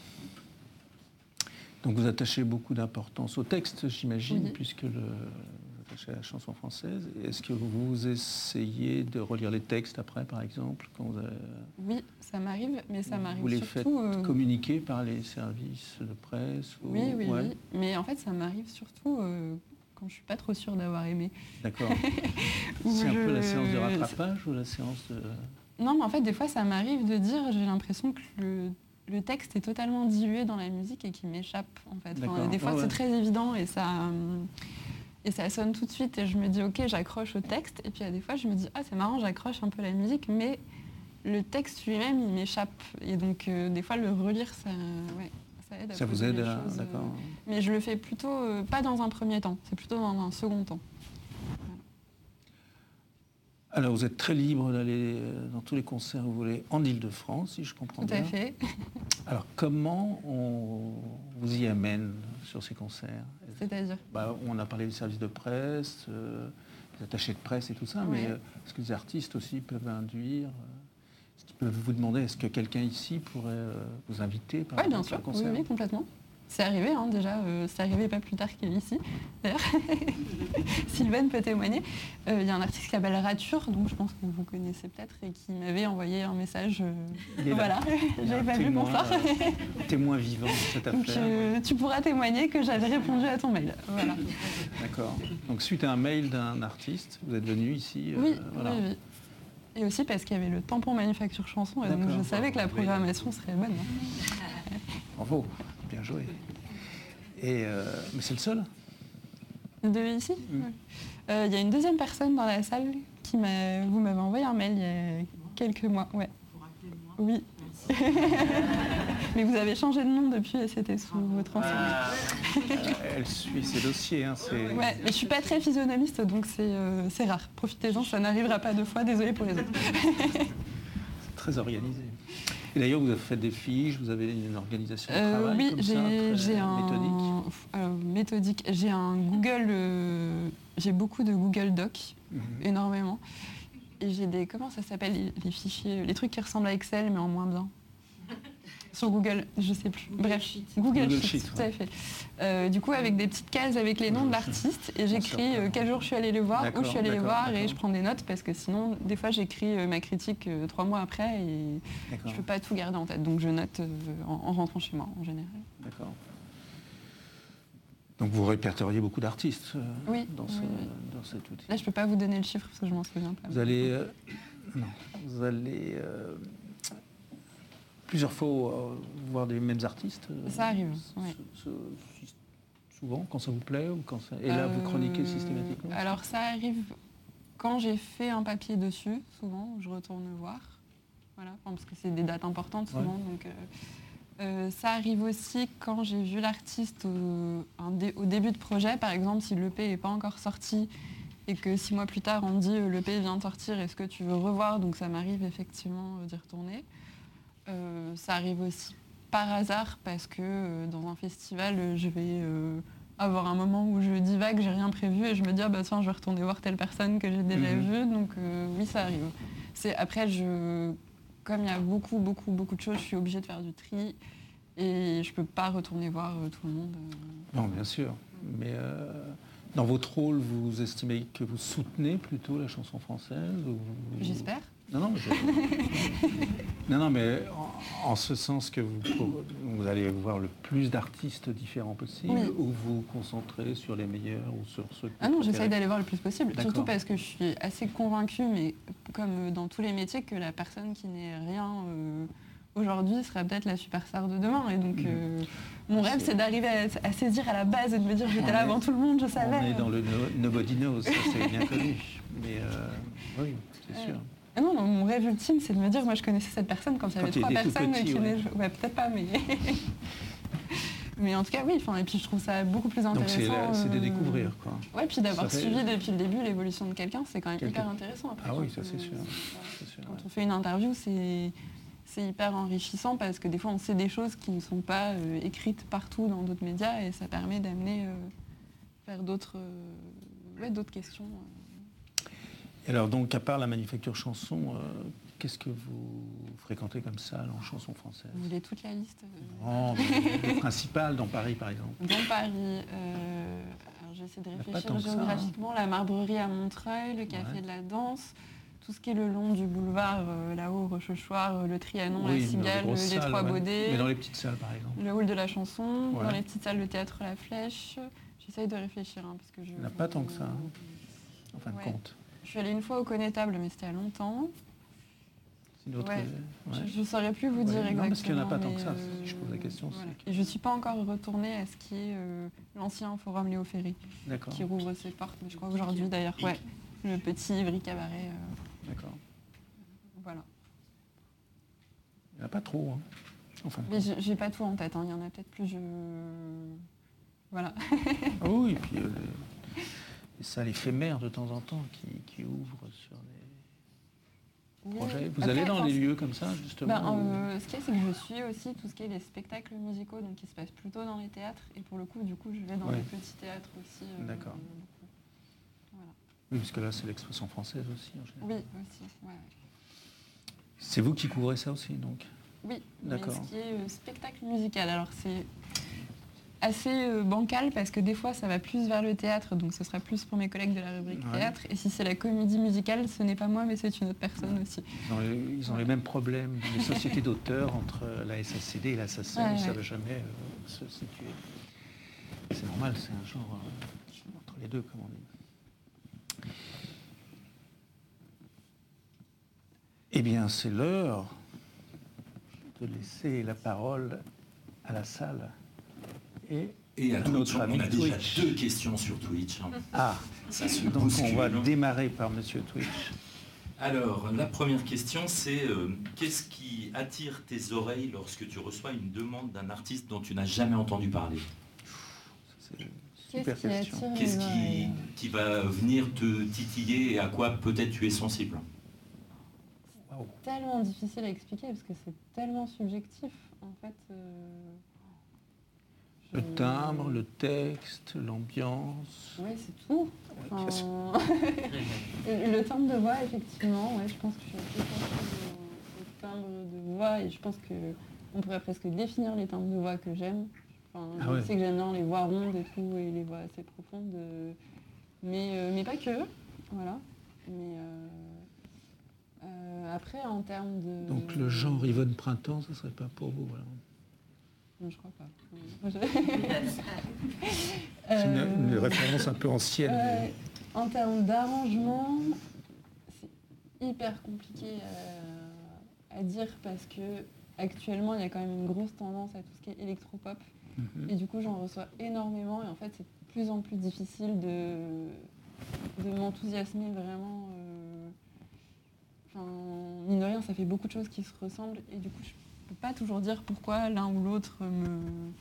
Donc vous attachez beaucoup d'importance au texte, j'imagine, Oui. puisque le, vous attachez à la chanson française. Est-ce que vous essayez de relire les textes après, par exemple, quand vous, avez- Oui, ça m'arrive, mais ça m'arrive vous les faites surtout. euh, communiquer par les services de presse ou- Oui, oui, Ouais, oui. Mais en fait, ça m'arrive surtout euh, quand je suis pas trop sûre d'avoir aimé. D'accord. C'est un peu la séance de rattrapage ou la séance de... Non, mais en fait, des fois, ça m'arrive de dire, j'ai l'impression que le, le texte est totalement dilué dans la musique et qu'il m'échappe, en fait. Enfin, des fois, ouais. c'est très évident et ça, hum, et ça sonne tout de suite et je me dis, ok, j'accroche au texte. Et puis, a des fois, je me dis, ah, c'est marrant, j'accroche un peu la musique, mais le texte lui-même, il m'échappe. Et donc, euh, des fois, le relire, ça, ouais, ça aide à Ça vous aide à... choses, euh, D'accord. Mais je le fais plutôt, euh, pas dans un premier temps, c'est plutôt dans un second temps. Alors vous êtes très libre d'aller euh, dans tous les concerts que vous voulez en Ile-de-France, si je comprends Tout bien. à fait. Alors comment on vous y amène sur ces concerts? C'est-à-dire? Bah, On a parlé du service de presse, euh, des attachés de presse et tout ça, mais Ouais. euh, est-ce que les artistes aussi peuvent induire Est-ce qu'ils peuvent vous demander, est-ce que quelqu'un ici pourrait vous inviter par Oui, bien sûr, oui, concert? oui, complètement. C'est arrivé hein, déjà, euh, c'est arrivé pas plus tard qu'ici, d'ailleurs. Sylvain peut témoigner. Euh, Il y a un artiste qui s'appelle Rature, donc je pense que vous connaissez peut-être, et qui m'avait envoyé un message. euh, voilà, j'avais pas vu, bonsoir. euh, témoin vivant de cette affaire. tu pourras témoigner que j'avais répondu à ton mail. Voilà. D'accord. Donc suite à un mail d'un artiste, vous êtes venu ici. Oui, voilà. oui, oui. Et aussi parce qu'il y avait le tampon manufacture chanson, et donc je savais que la programmation serait bonne. hein. Bravo, bien joué. Et, euh, mais c'est le seul De ici Mm. Euh, Il y a une deuxième personne dans la salle qui m'a. Vous m'avez envoyé un mail il y a quelques mois. Ouais. Oui. Mais vous avez changé de nom depuis et c'était sous votre ancien nom. Euh, Elle suit ses dossiers. hein, c'est- Ouais, mais je suis pas très physionomiste donc c'est euh, c'est rare. Profitez-en, ça n'arrivera pas deux fois, désolé pour les autres. c'est très organisé. Et d'ailleurs, vous avez fait des fiches, vous avez une organisation de Euh, travail oui, comme ça, très un méthodique. Alors, méthodique. J'ai un Google. euh, j'ai beaucoup de Google Doc, Mhm. énormément. Et j'ai des comment ça s'appelle les, les fichiers, les trucs qui ressemblent à Excel mais en moins bien. Sur Google, je sais plus. Bref, Google, Google Sheets, Sheet, tout à fait. Euh, du coup, avec des petites cases avec les noms de l'artiste, et j'écris euh, quel jour je suis allée les voir, où je suis allée les d'accord, voir, et je prends des notes parce que sinon, des fois, j'écris euh, ma critique euh, trois mois après et je peux pas tout garder en tête. Donc, je note euh, en, en rentrant chez moi en général. D'accord. Donc vous répertoriez beaucoup d'artistes euh, Oui, dans, oui, ce- oui. dans cet outil. Là, je peux pas vous donner le chiffre parce que je m'en souviens pas. Vous allez, euh, non, vous allez euh, plusieurs fois euh, voir des mêmes artistes. euh, Ça arrive, si- souvent, quand ça vous plaît ou quand ça... Et là, vous chroniquez Euh, systématiquement. Alors, ça arrive quand j'ai fait un papier dessus, souvent, je retourne voir. Voilà, enfin, parce que c'est des dates importantes souvent. Ouais. Donc, euh, ça arrive aussi quand j'ai vu l'artiste au, au début de projet, par exemple, si l'EP n'est pas encore sorti et que six mois plus tard on me dit l'EP vient de sortir, est-ce que tu veux revoir? Donc ça m'arrive effectivement d'y retourner. Euh, ça arrive aussi par hasard parce que euh, dans un festival, euh, je vais avoir un moment où je divague, j'ai rien prévu et je me dis ah bah tiens je vais retourner voir telle personne que j'ai déjà Mhm. vue. Donc euh, oui ça arrive. C'est après je comme il y a beaucoup beaucoup beaucoup de choses, je suis obligée de faire du tri et je peux pas retourner voir euh, tout le monde. Non, bien sûr. Mais euh, dans votre rôle, vous estimez que vous soutenez plutôt la chanson française ou J'espère. Non, non, mais, je- non, non, mais en, en ce sens que vous, vous allez voir le plus d'artistes différents possible Oui. ou vous concentrez sur les meilleurs ou sur ceux que Ah non, j'essaye d'aller voir le plus possible. Surtout parce que je suis assez convaincue, mais comme dans tous les métiers, que la personne qui n'est rien euh, aujourd'hui sera peut-être la superstar de demain. Et donc, euh, mon rêve, C'est- d'arriver à, à saisir à la base et de me dire j'étais là est- avant tout le monde, je savais. On est dans le no- nobody knows, ça c'est bien connu. Mais euh, oui, c'est sûr. Ah non, non, mon rêve ultime, c'est de me dire, moi je connaissais cette personne quand il y avait trois personnes petit, qui ouais. ouais, peut-être pas, mais. mais en tout cas, oui, enfin, et puis je trouve ça beaucoup plus intéressant. c'est de euh, découvrir quoi. Ouais, puis d'avoir fait- suivi depuis le début l'évolution de quelqu'un, c'est quand même hyper intéressant. Après, Ah oui, ça, c'est sûr. Quand ouais. on fait une interview, c'est c'est hyper enrichissant parce que des fois on sait des choses qui ne sont pas euh, écrites partout dans d'autres médias et ça permet d'amener euh, vers d'autres euh, ouais, d'autres questions. Et alors donc à part la manufacture chanson, euh, qu'est-ce que vous fréquentez comme salle en chanson française? Vous voulez toute la liste? Non, les principales dans Paris par exemple. Dans Paris, euh, alors j'essaie de réfléchir ça, hein. géographiquement, la Marbrerie à Montreuil, le Café Ouais. de la Danse, tout ce qui est le long du boulevard, euh, là-haut, Rochechouart, le Trianon, Oui, la Cigale, les salles, Trois ouais. Baudets. Mais dans les petites salles par exemple. Le hall de la chanson, Ouais. dans les petites salles de théâtre La Flèche. J'essaye de réfléchir hein, parce que je. Il n'y en a pas tant que ça, hein. En fin de compte. Je suis allée une fois au Connétable, mais c'était a longtemps. C'est Ouais. ouais. Je ne saurais plus vous dire non, exactement. parce qu'il y en a pas tant que ça, si je pose la question, voilà. Et je ne suis pas encore retournée à ce qui est euh, l'ancien forum Léo D'accord. qui rouvre ses portes, mais je crois aujourd'hui d'ailleurs. Ouais, le petit Ivry Cabaret. euh, D'accord. voilà. Il n'y en a pas trop. Hein. Enfin. Mais j'ai j'ai pas tout en tête, hein, il y en a peut-être plus. Je... Voilà. Ah oui, et puis euh, les, les salles éphémères de temps en temps qui, qui ouvrent sur les projets. Vous Après, allez dans c'est- lieux comme ça, justement où- euh, ce qu'il y a, c'est que je suis aussi tout ce qui est les spectacles musicaux, donc qui se passent plutôt dans les théâtres. Et pour le coup, du coup, je vais dans Ouais. les petits théâtres aussi. euh, D'accord. Voilà. Oui, parce que là, c'est l'expression française aussi. en général. Oui, aussi. ouais. C'est vous qui couvrez ça aussi, donc? Oui, D'accord. ce qui est euh, spectacle musical. Alors, c'est assez euh, bancal parce que des fois, ça va plus vers le théâtre, donc ce sera plus pour mes collègues de la rubrique Ouais. théâtre. Et si c'est la comédie musicale, ce n'est pas moi, mais c'est une autre personne Ouais. aussi. Ils ont les, ils ont les mêmes problèmes, les sociétés d'auteurs entre la SACD et la SACEM, ils ne savent jamais euh, se situer. C'est normal, c'est un genre euh, entre les deux, comme on dit. Eh bien, c'est l'heure de laisser la parole à la salle et Et à Notre Twitch, on ami a déjà Twitch. deux questions sur Twitch. hein. Ah, Ça se donc on va hein. démarrer par Monsieur Twitch. Alors, la première question, c'est euh, qu'est-ce qui attire tes oreilles lorsque tu reçois une demande d'un artiste dont tu n'as jamais entendu parler? C'est une Qu'est-ce super qui qui, va venir te titiller et à quoi peut-être tu es sensible? Waouh. tellement difficile à expliquer parce que c'est tellement subjectif en fait. euh, Le timbre, le texte, l'ambiance. Ouais, c'est tout. Ouais, le timbre de voix, effectivement, ouais, je pense que je suis au, timbre de voix et je pense que on pourrait presque définir les timbres de voix que j'aime. Enfin, Ah je ouais. sais que j'aime bien les voix rondes et tout et les voix assez profondes, euh, mais, euh, mais pas que, voilà. Mais euh, euh, après, en termes de... Donc le genre Yvonne Printemps, ce serait pas pour vous. voilà. Non, je crois pas. C'est une, Euh, une référence un peu ancienne. Ouais, en termes d'arrangement, c'est hyper compliqué à, à dire parce que actuellement il y a quand même une grosse tendance à tout ce qui est électropop Mhm. et du coup j'en reçois énormément et en fait c'est de plus en plus difficile de, de m'enthousiasmer vraiment. euh, Enfin, mine de rien, ça fait beaucoup de choses qui se ressemblent et du coup je peux pas toujours dire pourquoi l'un ou l'autre me,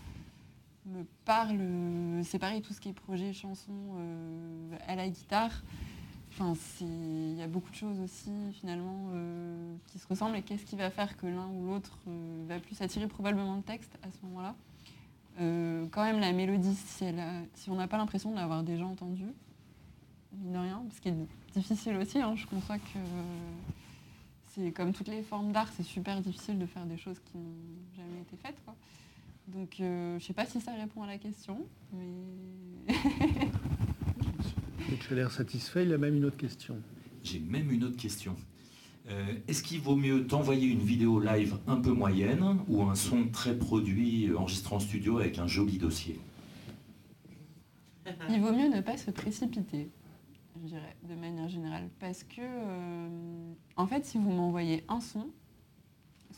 parle. C'est pareil, tout ce qui est projet, chanson euh, à la guitare. Enfin, il y a beaucoup de choses aussi finalement euh, qui se ressemblent et qu'est-ce qui va faire que l'un ou l'autre euh, va plus attirer probablement le texte à ce moment-là? Euh, quand même la mélodie, si, elle a- si on n'a pas l'impression de l'avoir déjà entendue, mine de rien, ce qui est difficile aussi, hein, je conçois que c'est comme toutes les formes d'art, c'est super difficile de faire des choses qui n'ont jamais été faites. Quoi. Donc euh, je sais pas si ça répond à la question, mais Et tu as l'air satisfait. Il a même une autre question. J'ai même une autre question. Euh, Est-ce qu'il vaut mieux t'envoyer une vidéo live un peu moyenne ou un son très produit enregistré en studio avec un joli dossier? Il vaut mieux ne pas se précipiter, je dirais, de manière générale. Parce que, euh, en fait, si vous m'envoyez un son,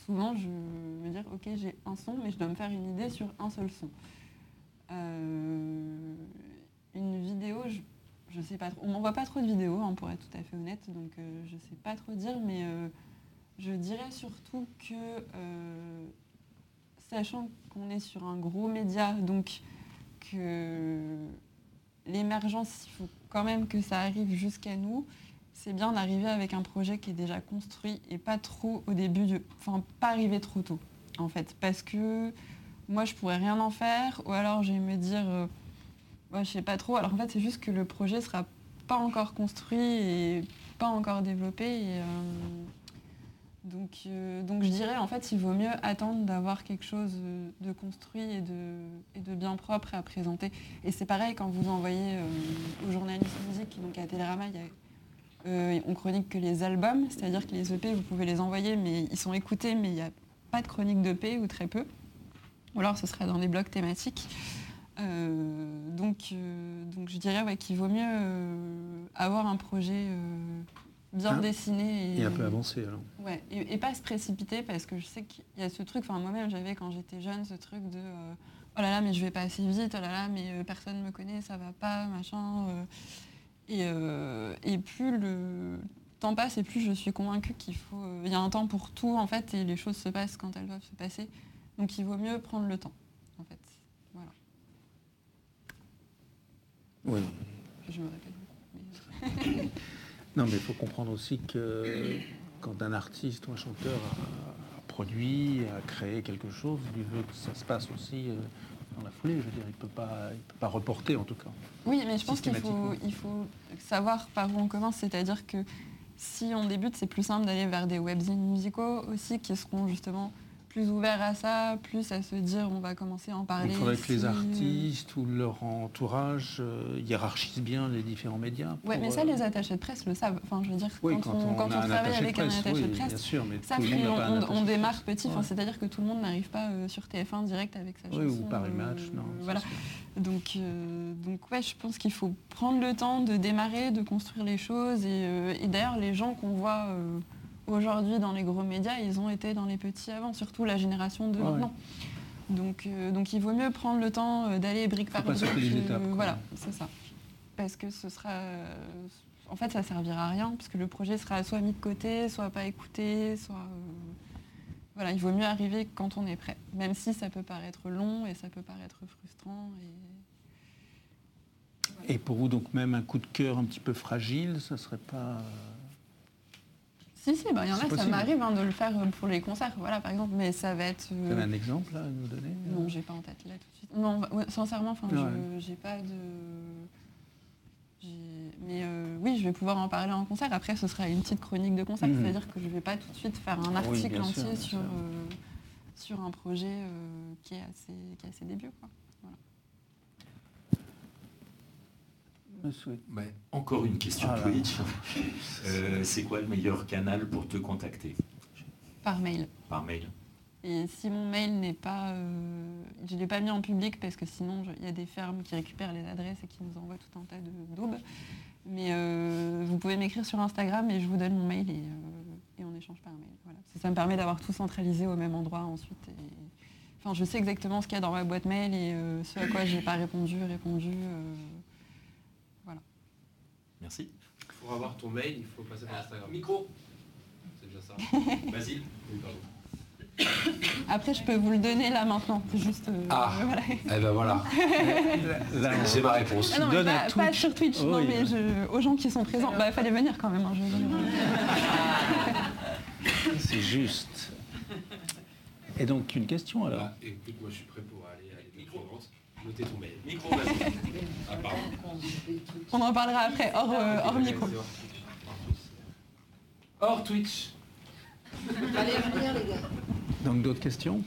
souvent je me dire, ok, j'ai un son, mais je dois me faire une idée sur un seul son. Euh, une vidéo, je, je sais pas trop. On m'envoie pas trop de vidéos, hein, pour être tout à fait honnête, donc euh, je sais pas trop dire, mais je dirais surtout que, sachant qu'on est sur un gros média, donc que l'émergence, il faut quand même que ça arrive jusqu'à nous. C'est bien d'arriver avec un projet qui est déjà construit et pas trop au début, du... enfin pas arriver trop tôt en fait, parce que moi je pourrais rien en faire ou alors je vais me dire, euh, ouais, je sais pas trop. Alors en fait c'est juste que le projet sera pas encore construit et pas encore développé. Euh, donc, euh, donc je dirais en fait il vaut mieux attendre d'avoir quelque chose euh, de construit et de, bien propre à présenter. Et c'est pareil quand vous envoyez euh, aux journalistes musique, donc à Télérama, on chronique que les albums, c'est-à-dire que les EP vous pouvez les envoyer mais ils sont écoutés mais il n'y a pas de chronique d'EP ou très peu. Ou alors ce serait dans des blocs thématiques. Donc, donc je dirais qu'il vaut mieux avoir un projet bien Hein dessiné Et un peu avancé alors. Ouais, et, et pas se précipiter parce que je sais qu'il y a ce truc, enfin moi-même j'avais quand j'étais jeune ce truc de euh, oh là là mais je vais pas assez vite, oh là là mais euh, personne me connaît, ça va pas, machin. euh. et, euh, et plus le temps passe et plus je suis convaincue qu'il faut... Il y a un temps pour tout en fait et les choses se passent quand elles doivent se passer. Donc il vaut mieux prendre le temps en fait. Voilà, Oui. je me répète beaucoup. mais- Non, mais il faut comprendre aussi que quand un artiste ou un chanteur a, a produit, a créé quelque chose, il veut que ça se passe aussi euh, dans la foulée. Je veux dire, il ne peut, pas- il peut pas reporter en tout cas. Oui, mais je pense qu'il faut, il faut savoir par où on commence, c'est-à-dire que si on débute, c'est plus simple d'aller vers des webzines musicaux aussi qui seront justement plus ouverts à ça, plus à se dire on va commencer à en parler. Il faudrait que les si- artistes ou leur entourage euh, hiérarchisent bien les différents médias. Ouais, pour, mais ça, euh, les attachés de presse le savent. Enfin, je veux dire, Oui, quand, on, quand travaille avec un attaché oui, de bien presse, sûr, mais ça on, démarre petit, enfin, c'est-à-dire que tout le monde n'arrive pas euh, sur TF1 direct avec sa Oui, chanson. ou Paris euh, Match, non. Voilà. Donc, euh, donc ouais, je pense qu'il faut prendre le temps de démarrer, de construire les choses. Et, euh, et d'ailleurs, les gens qu'on voit euh, aujourd'hui dans les gros médias, ils ont été dans les petits avant, surtout la génération de Ouais, maintenant. Donc, euh, donc il vaut mieux prendre le temps euh, d'aller brique Faut par brique. les euh, étapes, voilà, c'est ça. Parce que ce sera. en fait, ça servira à rien, parce que le projet sera soit mis de côté, soit pas écouté, soit. voilà, il vaut mieux arriver quand on est prêt. Même si ça peut paraître long et ça peut paraître frustrant. Et... Et pour vous, donc même un coup de cœur un petit peu fragile, ça serait pas. Euh, Si, si, bah, il y en a, ça m'arrive hein, de le faire euh, pour les concerts, voilà, par exemple, mais ça va être. euh, Vous un exemple là, à nous donner Non, j'ai pas en tête là tout de suite. Non, bah, ouais, sincèrement, enfin, j'ai pas de. Mais euh, oui, je vais pouvoir en parler en concert. Après, ce sera une petite chronique de concert, Mhm. c'est-à-dire que je vais pas tout de suite faire un article entier sur, euh, sur un projet euh, qui, est assez, qui est à ses débuts. Ouais, Encore une question Ah. Twitch. Euh, c'est quoi le meilleur canal pour te contacter? Par mail. Par mail Et si mon mail n'est pas. euh, je ne l'ai pas mis en public parce que sinon, il y a des fermes qui récupèrent les adresses et qui nous envoient tout un tas de daubes. Mais euh, vous pouvez m'écrire sur Instagram et je vous donne mon mail et, euh, et on échange par mail. Voilà. Ça, ça me permet d'avoir tout centralisé au même endroit ensuite. Et, enfin, je sais exactement ce qu'il y a dans ma boîte mail et euh, ce à quoi je n'ai pas répondu, répondu. Merci. Pour avoir ton mail, il faut passer par Instagram. Micro C'est déjà ça. Basile Oui, pardon. Après, je peux vous le donner là maintenant. C'est juste. euh, Ah. voilà. Eh ben voilà, j'ai ma réponse. Ah non, pas, à pas Twitch. sur Twitch, Oh, non, oui. mais je- aux gens qui sont présents. Bah, il fallait venir quand même. hein, je- c'est juste. Et donc une question alors. Ah, écoute, moi je suis prêt pour aller à l'étape suivante. Notez ton mail. Micro. Ah, pardon. On en parlera après, hors, euh, hors micro. Hors Twitch. Allez venir les gars. Donc d'autres questions?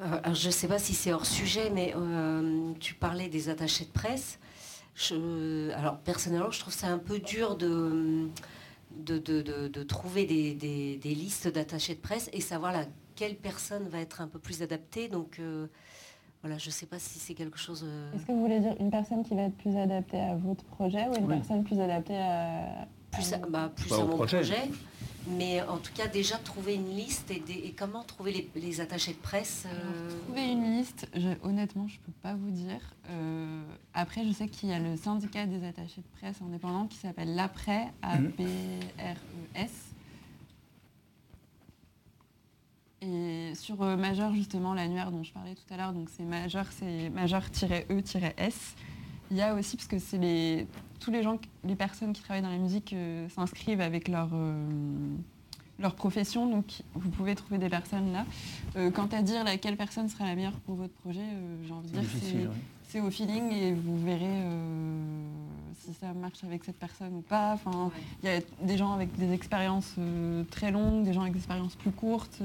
Euh, alors, je ne sais pas si c'est hors sujet, mais euh, tu parlais des attachés de presse. Je- alors personnellement, je trouve ça un peu dur de, de, de- de- de trouver des, des- des listes d'attachés de presse et savoir laquelle personne va être un peu plus adaptée. Donc euh, voilà, je ne sais pas si c'est quelque chose... euh, Est-ce que vous voulez dire une personne qui va être plus adaptée à votre projet ou une Oui. personne plus adaptée à... plus, à, bah, plus à au mon projet. projet. Mais en tout cas, déjà trouver une liste et, des- et comment trouver les, les attachés de presse. euh, Trouver une liste, je- honnêtement, je ne peux pas vous dire. Euh, après, je sais qu'il y a le syndicat des attachés de presse indépendants qui s'appelle l'APRES, A-P-R-E-S. Et sur euh, Majeur, justement, l'annuaire dont je parlais tout à l'heure, donc c'est Majeur, c'est Majeur-E-S. Il y a aussi, parce que c'est les, tous les gens, les personnes qui travaillent dans la musique euh, s'inscrivent avec leur, euh, leur profession, donc vous pouvez trouver des personnes là. Euh, quant à dire laquelle personne sera la meilleure pour votre projet, euh, j'ai envie de C'est dire c'est- oui. c'est au feeling et vous verrez euh, si ça marche avec cette personne ou pas. Enfin, il y a des gens avec des expériences euh, très longues, des gens avec des expériences plus courtes,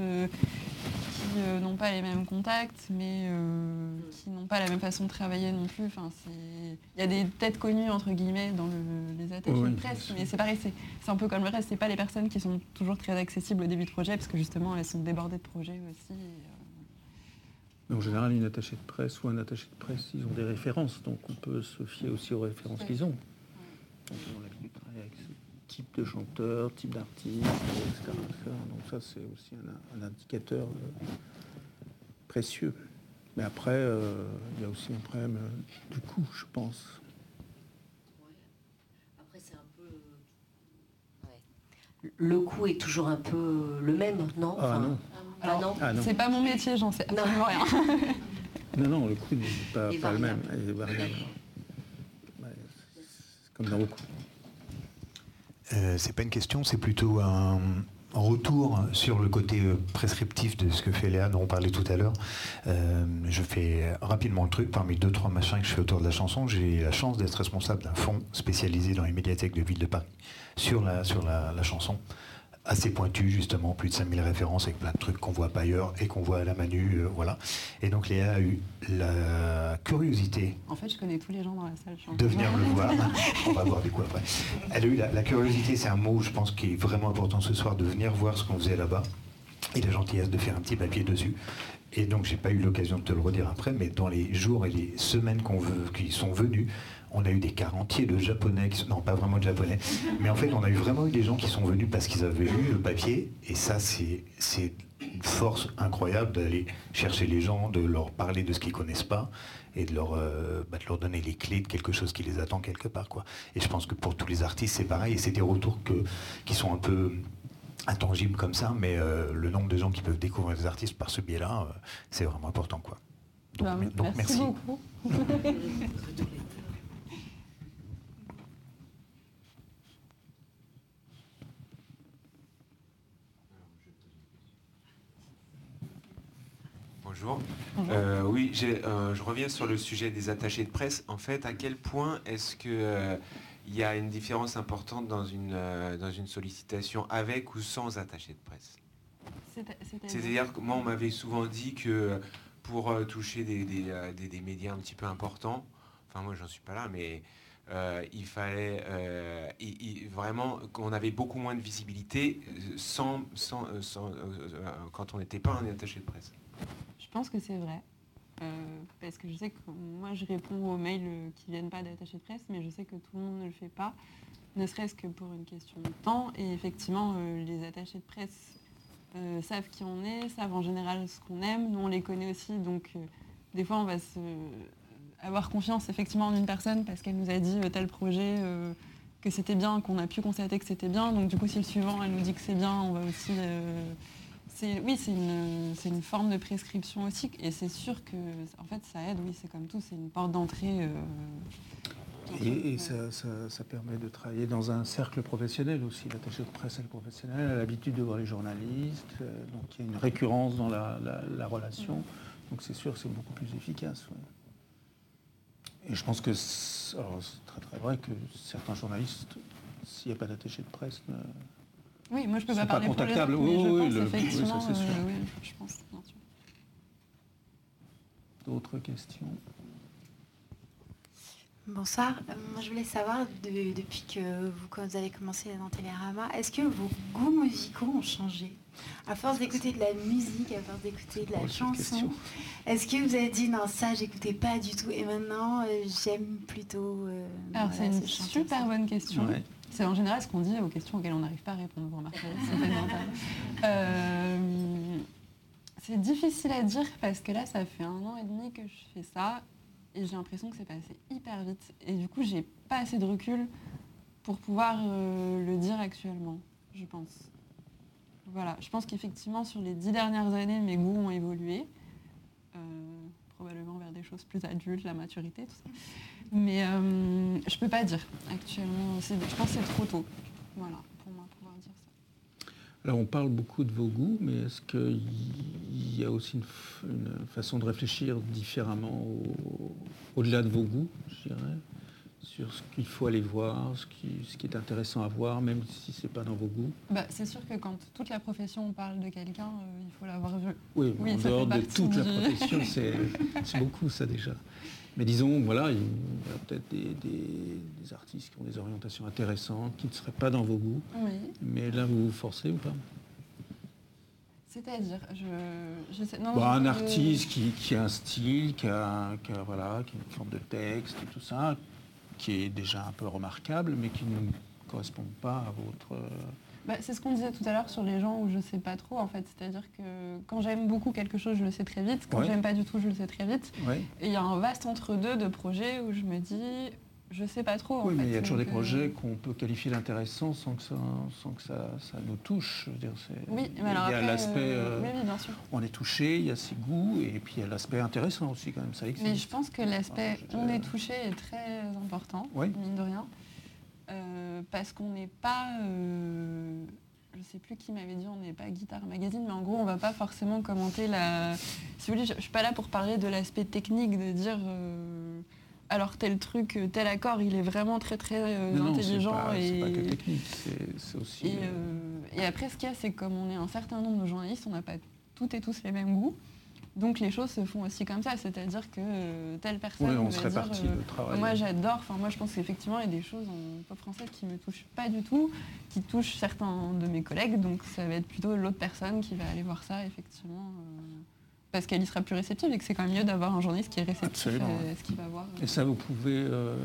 euh, n'ont pas les mêmes contacts, mais euh, qui n'ont pas la même façon de travailler non plus. Enfin, il y a des têtes connues entre guillemets dans le- les attaches Oui, de presse, mais c'est pareil, c'est un peu comme le reste. C'est pas les personnes qui sont toujours très accessibles au début de projet, parce que justement elles sont débordées de projets aussi. et, euh, En général, une attachée de presse ou un attaché de presse, ils ont des références, donc on peut se fier aussi aux références Ouais. qu'ils ont. Donc, ils ont l'habitude de travailler avec ce type de chanteur, type d'artiste, etc., etc. Donc ça, c'est aussi un, un indicateur euh, précieux. Mais après, euh, il y a aussi un problème euh, du coût, je pense. Après, c'est un peu. ouais. Le coût est toujours un peu le même, non? Ah Enfin, non, ah non? Ah non, C'est pas mon métier, j'en sais absolument rien. non, non, le coût n'est pas, le même, il est variable. Ouais, c'est comme dans beaucoup. Euh, c'est pas une question, c'est plutôt un retour sur le côté euh, prescriptif de ce que fait Léa, dont on parlait tout à l'heure. Euh, je fais rapidement le truc. Parmi deux, trois machins que je fais autour de la chanson, j'ai la chance d'être responsable d'un fonds spécialisé dans les médiathèques de Ville de Paris sur la, sur la, la chanson. Assez pointu, justement, plus de 5000 références avec plein de trucs qu'on voit pas ailleurs et qu'on voit à la Manu. euh, voilà. Et donc Léa a eu la curiosité En fait, je connais tous les gens dans la salle. de venir le voir. On va voir du coup après. Elle a eu la, la curiosité, c'est un mot, je pense, qui est vraiment important ce soir, de venir voir ce qu'on faisait là-bas. et la gentillesse de faire un petit papier dessus. Et donc, j'ai pas eu l'occasion de te le redire après, mais dans les jours et les semaines qu'on veut, qui sont venus, on a eu des quarantiers de japonais, qui sont, non pas vraiment de japonais, mais en fait on a eu vraiment eu des gens qui sont venus parce qu'ils avaient lu le papier, et ça c'est une force incroyable d'aller chercher les gens, de leur parler de ce qu'ils connaissent pas, et de leur, euh, bah, de leur donner les clés de quelque chose qui les attend quelque part. Quoi. Et je pense que pour tous les artistes c'est pareil, et c'est des retours que, qui sont un peu intangibles comme ça, mais euh, le nombre de gens qui peuvent découvrir des artistes par ce biais-là, euh, c'est vraiment important. Quoi. Donc, donc merci. merci. Bonjour. Euh, oui, euh, je reviens sur le sujet des attachés de presse. En fait, à quel point est-ce que euh, il y a une différence importante dans une, dans une sollicitation avec ou sans attaché de presse? C'est-à-dire? Que moi, on m'avait souvent dit que pour toucher des, des, médias un petit peu importants, enfin moi, j'en suis pas là, mais il fallait vraiment qu'on avait beaucoup moins de visibilité sans, sans, quand on n'était pas un attaché de presse. Pense que c'est vrai. Euh, parce que je sais que moi je réponds aux mails euh, qui viennent pas d'attachés de presse, mais je sais que tout le monde ne le fait pas, ne serait-ce que pour une question de temps. Et effectivement, euh, les attachés de presse savent qui on est, savent en général ce qu'on aime. Nous, on les connaît aussi, donc des fois, on va se, avoir confiance effectivement en une personne parce qu'elle nous a dit tel projet, que c'était bien, qu'on a pu constater que c'était bien. Donc du coup, si le suivant, elle nous dit que c'est bien, on va aussi oui, c'est une, une, forme de prescription aussi. Et c'est sûr que en fait, ça aide, oui, c'est comme tout, c'est une porte d'entrée. Euh, et, ça, permet de travailler dans un cercle professionnel aussi. L'attaché de presse et le professionnel a l'habitude de voir les journalistes, euh, donc il y a une récurrence dans la, relation. Donc c'est sûr que c'est beaucoup plus efficace. Et je pense que c'est très très vrai que certains journalistes, s'il n'y a pas d'attaché de presse, oui, moi je peux pas parler pour les autres, mais je pense effectivement, oui, euh, je pense, D'autres questions? Bonsoir. Euh, moi, je voulais savoir, depuis que vous, avez commencé dans Télérama, est-ce que vos goûts musicaux ont changé? À force d'écouter de la musique, à force d'écouter de la chanson, est-ce que vous avez dit non, ça, j'écoutais pas du tout et maintenant, euh, j'aime plutôt. Alors, c'est une super bonne question. C'est en général ce qu'on dit aux questions auxquelles on n'arrive pas à répondre, vous. Euh, c'est difficile à dire parce que là, ça fait un an et demi que je fais ça et j'ai l'impression que c'est passé hyper vite. Et du coup, j'ai pas assez de recul pour pouvoir euh, le dire actuellement, je pense. Voilà, je pense qu'effectivement, sur les dix dernières années, mes goûts ont évolué. Euh, probablement vers des choses plus adultes, la maturité, tout ça. Mais euh, je peux pas dire actuellement. Je pense que c'est trop tôt. Voilà, pour moi, pouvoir dire ça. Alors, on parle beaucoup de vos goûts, mais est-ce qu'il y a aussi une, façon de réfléchir différemment au-delà de vos goûts, je dirais sur ce qu'il faut aller voir, ce qui, ce qui, est intéressant à voir, même si ce n'est pas dans vos goûts? Bah, C'est sûr que quand toute la profession parle de quelqu'un, euh, il faut l'avoir vu. Oui, en dehors de toute la profession, c'est beaucoup ça déjà. Mais disons, voilà, il y a peut-être des, artistes qui ont des orientations intéressantes, qui ne seraient pas dans vos goûts. Mais là, vous vous forcez ou pas? C'est-à-dire, je, sais, non, Un artiste qui, a un style, qui a, voilà, qui a une forme de texte et tout ça, qui est déjà un peu remarquable, mais qui ne correspond pas à votre bah, c'est ce qu'on disait tout à l'heure sur les gens où je ne sais pas trop en fait. C'est-à-dire que quand j'aime beaucoup quelque chose, je le sais très vite. Quand j'aime pas du tout, je le sais très vite. Et il y a un vaste entre-deux de projets où je me dis, je sais pas trop. Oui, mais il y a toujours des projets euh, qu'on peut qualifier d'intéressants sans que ça, sans que ça, ça nous touche. dire, oui, mais alors il y a l'aspect, euh, oui, bien sûr. on est touché, il y a ses goûts, et puis il y a l'aspect intéressant aussi quand même. Ça existe. Mais je pense que l'aspect on est touché est très important, mine de rien. Euh, parce qu'on n'est pas, euh, je sais plus qui m'avait dit, on n'est pas guitare magazine, mais en gros, on va pas forcément commenter la. Si vous voulez, je, ne suis pas là pour parler de l'aspect technique, de dire. Euh, alors tel truc, tel accord, il est vraiment très très intelligent. et... pas que technique, c'est aussi. Et, après, ce qu'il y a, c'est comme on est un certain nombre de journalistes, on n'a pas toutes et tous les mêmes goûts. Donc les choses se font aussi comme ça, c'est-à-dire que euh, telle personne. Oui, on se répartit euh, le travail. Moi j'adore, enfin moi je pense qu'effectivement il y a des choses en pop français qui me touchent pas du tout, qui touchent certains de mes collègues, donc ça va être plutôt l'autre personne qui va aller voir ça effectivement. euh, parce qu'elle y sera plus réceptive et que c'est quand même mieux d'avoir un journaliste qui est réceptif Absolument, à ce qu'il va voir. Et ça, vous pouvez euh,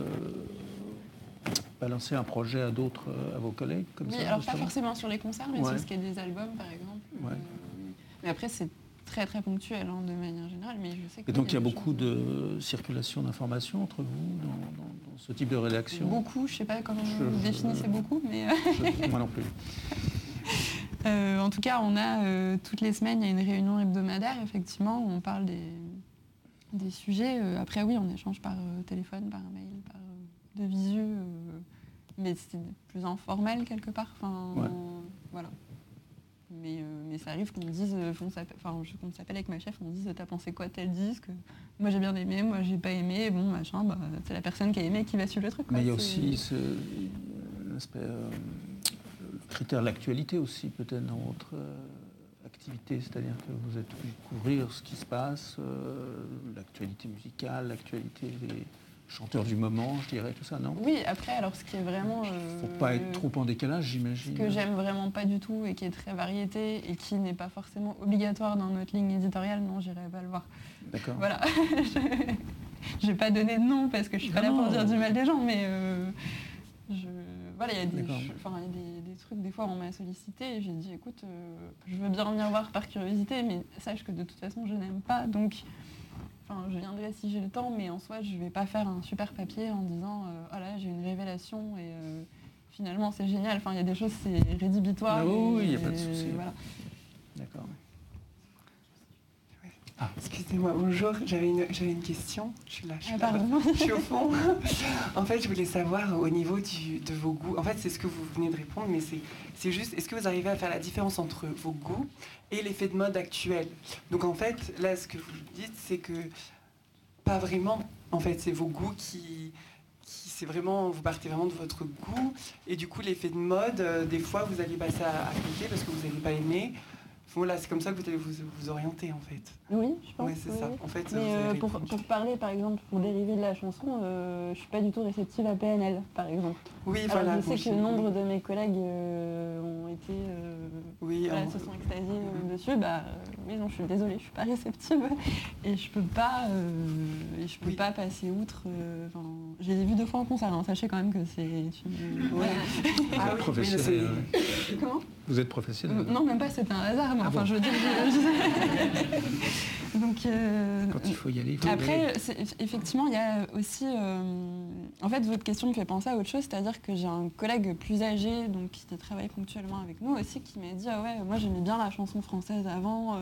balancer un projet à d'autres, euh, à vos collègues comme Oui, ça alors pas forcément sur les concerts, mais Ouais. sur ce qui est des albums par exemple. Ouais. Euh, mais après c'est très très ponctuel hein, de manière générale, mais je sais que Et donc il y a beaucoup choses- de circulation d'informations entre vous dans, dans- dans ce type de rédaction Beaucoup, je sais pas comment Je- vous je- définissez beaucoup, mais euh, Je- Moi non plus. euh, en tout cas, on a euh, toutes les semaines, il y a une réunion hebdomadaire, effectivement, où on parle des, des sujets. Euh, après, oui, on échange par euh, téléphone, par mail, par euh, de visu, euh, mais c'est plus informel quelque part. Enfin, Ouais. voilà. Mais, euh, mais ça arrive qu'on dise, euh, qu'on s'appelle, enfin, je- qu'on s'appelle avec ma chef, on dise, t'as pensé quoi tel disque? Moi j'ai bien aimé, moi j'ai pas aimé, bon machin, bah, c'est la personne qui a aimé qui va suivre le truc. quoi. Mais il y a aussi ce, l'aspect, euh, le critère de l'actualité aussi peut-être dans votre euh, activité, c'est-à-dire que vous êtes obligé de couvrir ce qui se passe, euh, l'actualité musicale, l'actualité des chanteurs du moment, je dirais, tout ça, non? Oui, après, alors ce qui est vraiment. euh, Faut pas être trop en décalage, j'imagine. Ce que j'aime vraiment pas du tout et qui est très variété et qui n'est pas forcément obligatoire dans notre ligne éditoriale, non, j'irai pas le voir. D'accord. Voilà. je vais pas donner de nom parce que je suis pas là pour dire du mal des gens, mais euh, je, voilà, il y a, des, D'accord. ch- enfin, il y a des, des trucs, des fois on m'a sollicité et j'ai dit écoute, euh, je veux bien venir voir par curiosité, mais sache que de toute façon je n'aime pas, donc enfin, je viendrai si j'ai le temps, mais en soi je vais pas faire un super papier en disant euh, oh là j'ai une révélation et euh, finalement c'est génial, enfin il y a des choses c'est rédhibitoire. Ah oui, il y a pas de souci. Voilà. D'accord. Excusez-moi, bonjour, j'avais une, j'avais une question. Je suis là, je suis, Ah. Je suis au fond. en fait, je voulais savoir au niveau du- de vos goûts. En fait, c'est ce que vous venez de répondre, mais c'est, c'est juste, est-ce que vous arrivez à faire la différence entre vos goûts et l'effet de mode actuel? Donc en fait, là, ce que vous dites, c'est que pas vraiment. En fait, c'est vos goûts qui, qui c'est vraiment, vous partez vraiment de votre goût. Et du coup, l'effet de mode, euh, des fois, vous allez passer à, à côté parce que vous n'allez pas aimer. Voilà, c'est comme ça que vous allez vous, vous orienter, en fait. Oui, je pense. Ouais, c'est oui, ça. En fait, Mais euh, pour, pour parler, par exemple, pour dériver de la chanson, euh, je suis pas du tout réceptive à PNL, par exemple. Oui, Alors, voilà. je sais bon, que j'ai- nombre de mes collègues euh, ont été, euh, Oui, voilà, en- se sont extasiés euh, dessus. Bah, euh, oui, non, je suis désolée, je suis pas réceptive et je peux pas, euh, et je peux Oui. pas passer outre. euh, enfin, je les ai vus deux fois en concert. hein, sachez quand même que c'est une. Ouais. Ah oui, professionnel. mais Comment? Vous êtes professionnel. Non, même pas. C'est un hasard. Ah enfin, bon je veux dire. je- Donc. euh, Quand il faut y aller, faut y aller. Après, effectivement, il y a aussi. euh, en fait, votre question me fait penser à autre chose, c'est-à-dire que j'ai un collègue plus âgé, donc qui travaille ponctuellement avec nous aussi, qui m'a dit Ah ouais, moi j'aimais bien la chanson française avant, euh,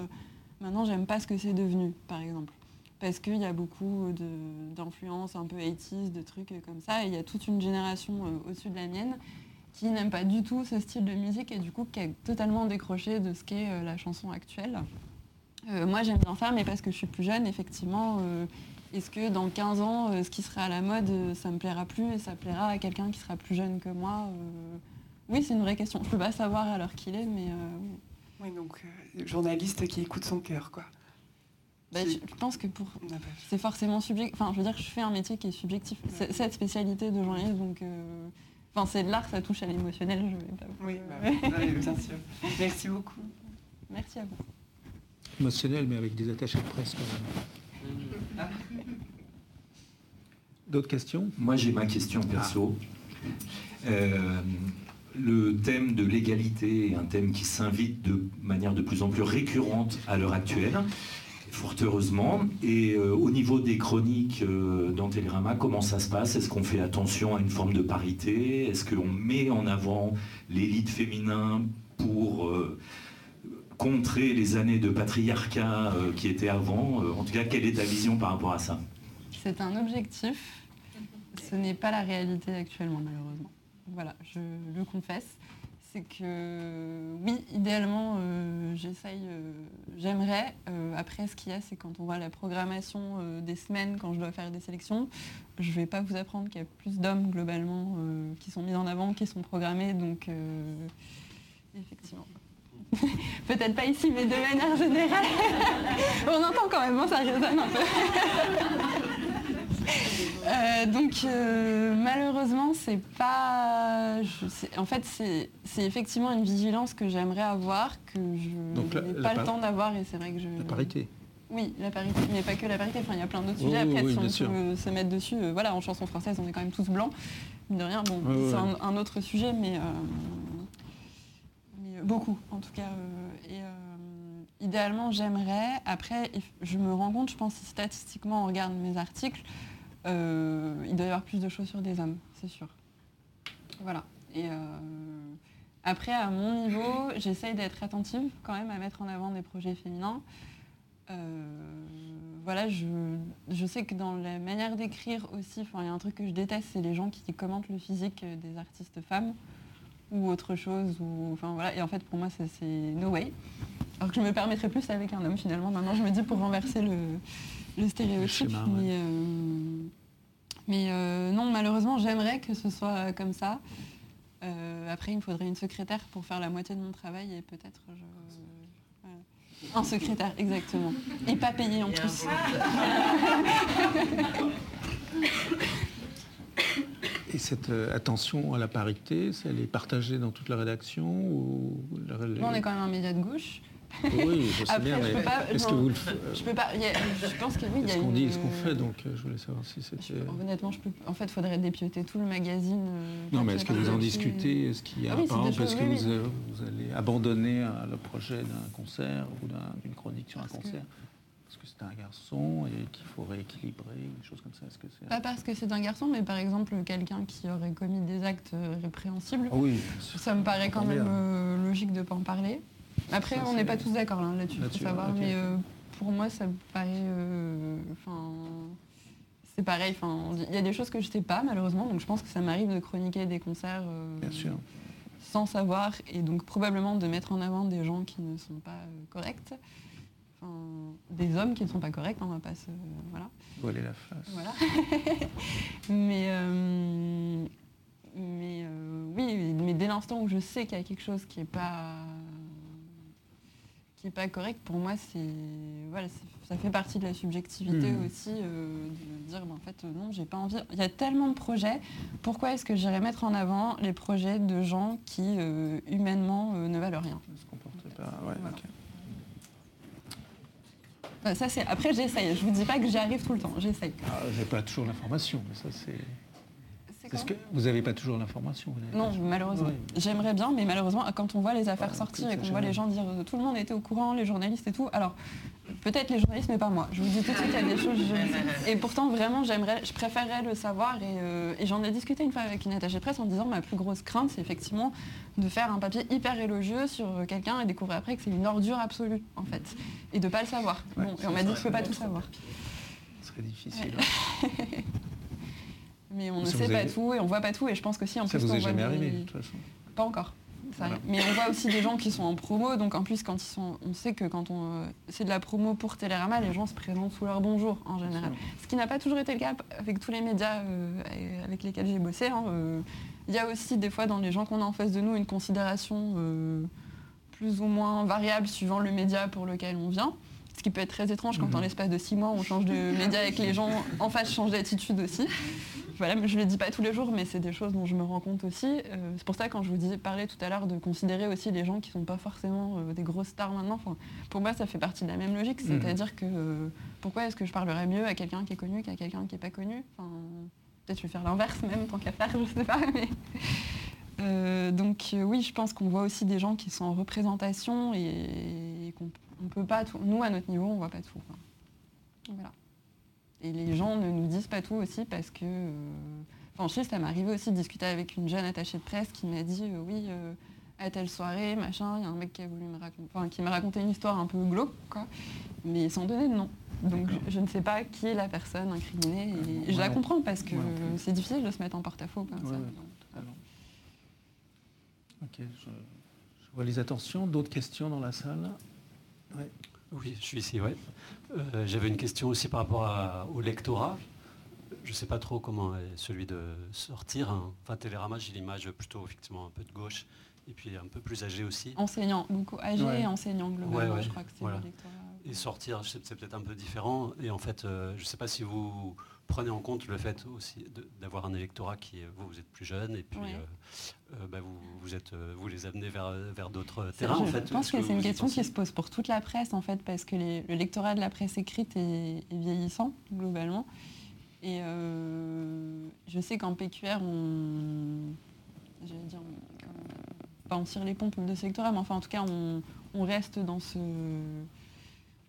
maintenant j'aime pas ce que c'est devenu, par exemple. Parce qu'il y a beaucoup d'influences un peu 80s, de trucs comme ça, et il y a toute une génération euh, au-dessus de la mienne qui n'aime pas du tout ce style de musique et du coup qui a totalement décroché de ce qu'est euh, la chanson actuelle. Euh, moi j'aime bien ça, mais parce que je suis plus jeune, effectivement, euh, est-ce que dans 15 ans, ce qui sera à la mode, ça me plaira plus et ça plaira à quelqu'un qui sera plus jeune que moi Oui, c'est une vraie question. Je peux pas savoir à l'heure qu'il est, mais oui. Donc journaliste qui écoute son cœur, quoi. Bah, je pense que pour On a pas- c'est forcément subjectif. Enfin, je veux dire, je fais un métier qui est subjectif. Cette spécialité de journaliste, donc, euh, enfin, c'est de l'art, ça touche à l'émotionnel. Je vais pas. vous- Oui, bah, oui, bien sûr. Merci beaucoup. Merci à vous. émotionnel, mais avec des attachés de presse quand même. D'autres questions? Moi, j'ai ma question perso. Euh, le thème de l'égalité est un thème qui s'invite de manière de plus en plus récurrente à l'heure actuelle, fort heureusement. Et euh, au niveau des chroniques euh, dans Télérama, comment ça se passe? Est-ce qu'on fait attention à une forme de parité? Est-ce qu'on met en avant l'élite féminin pour euh, contrer les années de patriarcat qui étaient avant? En tout cas, quelle est ta vision par rapport à ça? C'est un objectif. Ce n'est pas la réalité actuellement, malheureusement. Voilà, je le confesse. C'est que oui, idéalement, euh, j'essaye, euh, j'aimerais. Euh, après, ce qu'il y a, c'est quand on voit la programmation des semaines, quand je dois faire des sélections, je ne vais pas vous apprendre qu'il y a plus d'hommes globalement qui sont mis en avant, qui sont programmés. Donc, effectivement. Peut-être pas ici, mais de manière générale. On entend quand même, ça résonne un peu. Euh, donc euh, malheureusement, c'est pas. en fait, c'est effectivement une vigilance que j'aimerais avoir, que je n'ai pas le temps d'avoir, et c'est vrai que je. La parité. Oui, la parité, mais pas que la parité. Enfin, il y a plein d'autres sujets. Après, si on peut se mettre dessus, euh, voilà, en chanson française, on est quand même tous blancs. De rien, bon, c'est un, autre sujet, mais, mais beaucoup, en tout cas. et idéalement, j'aimerais. Après, je me rends compte, je pense, statistiquement, on regarde mes articles, euh, il doit y avoir plus de choses sur des hommes, c'est sûr. Voilà. Euh, après, à mon niveau, j'essaye d'être attentive quand même à mettre en avant des projets féminins. Euh, voilà, je, sais que dans la manière d'écrire aussi, il y a un truc que je déteste, c'est les gens qui commentent le physique des artistes femmes ou autre chose. Voilà. Et en fait, pour moi, c'est no way. Alors que je me permettrais plus avec un homme finalement. Maintenant, je me dis pour renverser le, le stéréotype. mais, euh, euh, non, malheureusement, j'aimerais que ce soit comme ça. Euh, après, il me faudrait une secrétaire pour faire la moitié de mon travail et peut-être Un secrétaire, exactement. Et pas payé en plus. Et cette attention à la parité, elle est partagée dans toute la rédaction ou On est quand même un média de gauche. Oui, je sais bien, mais est-ce que vous le faites Je peux pas. je pense que oui, il y a. Ce qu'on dit, est ce qu'on fait, donc euh, je voulais savoir si c'était. Honnêtement, je peux. En fait, il faudrait dépioter tout le magazine. Euh, non, mais est-ce que vous en discutez Est-ce qu'il y a, ah par exemple, est-ce que vous, euh, vous, allez abandonner le projet d'un concert ou d'une chronique sur un concert parce que c'est un garçon et qu'il faut rééquilibrer, des choses comme ça Est-ce que c'est... Pas parce que c'est un garçon, mais par exemple quelqu'un qui aurait commis des actes répréhensibles. Oui, ça me paraît quand même logique de ne pas en parler. Après, on n'est pas tous d'accord là-dessus, il faut savoir. Mais euh, pour moi, ça me paraît. Euh, c'est pareil. Il y a des choses que je ne sais pas, malheureusement. Donc je pense que ça m'arrive de chroniquer des concerts. Euh, sans savoir. Et donc probablement de mettre en avant des gens qui ne sont pas corrects. des hommes qui ne sont pas corrects, on va pas se. Voilà. Voiler la face. Voilà. mais. mais oui, mais dès l'instant où je sais qu'il y a quelque chose qui n'est pas qui n'est pas correct, pour moi, c'est voilà, ça fait partie de la subjectivité hmm. aussi, euh, de dire, ben, en fait, non, j'ai pas envie. Il y a tellement de projets, pourquoi est-ce que j'irais mettre en avant les projets de gens qui, euh, humainement, euh, ne valent rien? Ça, c'est... Après, j'essaye. Je vous dis pas que j'y arrive tout le temps. J'essaye. Ah, j'ai pas toujours l'information, mais ça, c'est... Est-ce que vous n'avez pas toujours l'information Non, malheureusement. J'aimerais bien, mais malheureusement, quand on voit les affaires sortir et qu'on voit les gens dire euh, tout le monde était au courant, les journalistes et tout, alors peut-être les journalistes, mais pas moi. Je vous dis tout de suite, il y a des choses. Je... Et pourtant, vraiment, j'aimerais, je préférerais le savoir. Euh, et, j'en ai discuté une fois avec une attachée presse en disant ma plus grosse crainte, c'est effectivement de faire un papier hyper élogieux sur quelqu'un et découvrir après que c'est une ordure absolue, en fait, et de ne pas le savoir. bon, et on m'a dit je ne peux pas tout savoir. Ce serait difficile. Mais on ne sait pas tout et on voit pas tout. Et je pense que si en ça plus. vous est jamais arrivé, de toute façon. Pas encore. Mais on voit aussi des gens qui sont en promo, donc en plus quand ils sont, on sait que quand on euh, c'est de la promo pour Télérama, les gens se présentent sous leur bonjour en général. Ce qui n'a pas toujours été le cas avec tous les médias euh, avec lesquels j'ai bossé. Hein, euh. Il y a aussi des fois dans les gens qu'on a en face de nous une considération plus ou moins variable suivant le média pour lequel on vient. Ce qui peut être très étrange quand dans mhm. l'espace de six mois on change de média et que les gens en face changent d'attitude aussi voilà, je ne le dis pas tous les jours, mais c'est des choses dont je me rends compte aussi. Euh, c'est pour ça quand je vous disais, parlais tout à l'heure de considérer aussi les gens qui ne sont pas forcément euh, des grosses stars maintenant. pour moi, ça fait partie de la même logique. Mhm. C'est-à-dire que euh, pourquoi est-ce que je parlerais mieux à quelqu'un qui est connu qu'à quelqu'un qui n'est pas connu? Peut-être je vais faire l'inverse même, tant qu'à faire, je ne sais pas. donc oui, je pense qu'on voit aussi des gens qui sont en représentation et, qu'on ne peut pas tout. Nous, à notre niveau, on ne voit pas tout. Voilà. Et les gens ne nous disent pas tout aussi parce que... Euh, enfin, je sais, ça m'est arrivé aussi de discuter avec une jeune attachée de presse qui m'a dit euh, oui, euh, à telle soirée, machin, il y a un mec qui a voulu me raconter, enfin, qui m'a raconté une histoire un peu glauque, quoi, mais sans donner de nom. Donc je, ne sais pas qui est la personne incriminée et je la comprends parce que c'est difficile de se mettre en porte-à-faux comme ça. Ok, je, vois les attentions. D'autres questions dans la salle? Oui, je suis ici, ouais. Euh, j'avais une question aussi par rapport au lectorat. Je ne sais pas trop comment est celui de sortir. Hein. Enfin, Télérama, j'ai l'image plutôt effectivement un peu de gauche et puis un peu plus âgés aussi. Enseignants, donc Ouais. et enseignants globalement, Ouais, ouais, je crois que c'est voilà. l'électorat. Et sortir, c'est peut-être un peu différent. Et en fait, euh, je ne sais pas si vous prenez en compte le fait aussi d'avoir un électorat qui, est- vous, vous êtes plus jeune, et puis Ouais. euh, euh, bah, vous, vous, êtes, euh, vous les amenez vers, vers d'autres terrains. en je fait. pense que c'est une question qui se pose pour toute la presse en fait, parce que les- le lectorat de la presse écrite est, est vieillissant globalement. Et euh, je sais qu'en PQR, on, j'allais dire, on- pas on tire les pompes de ce lectorat, mais enfin en tout cas on, on reste dans ce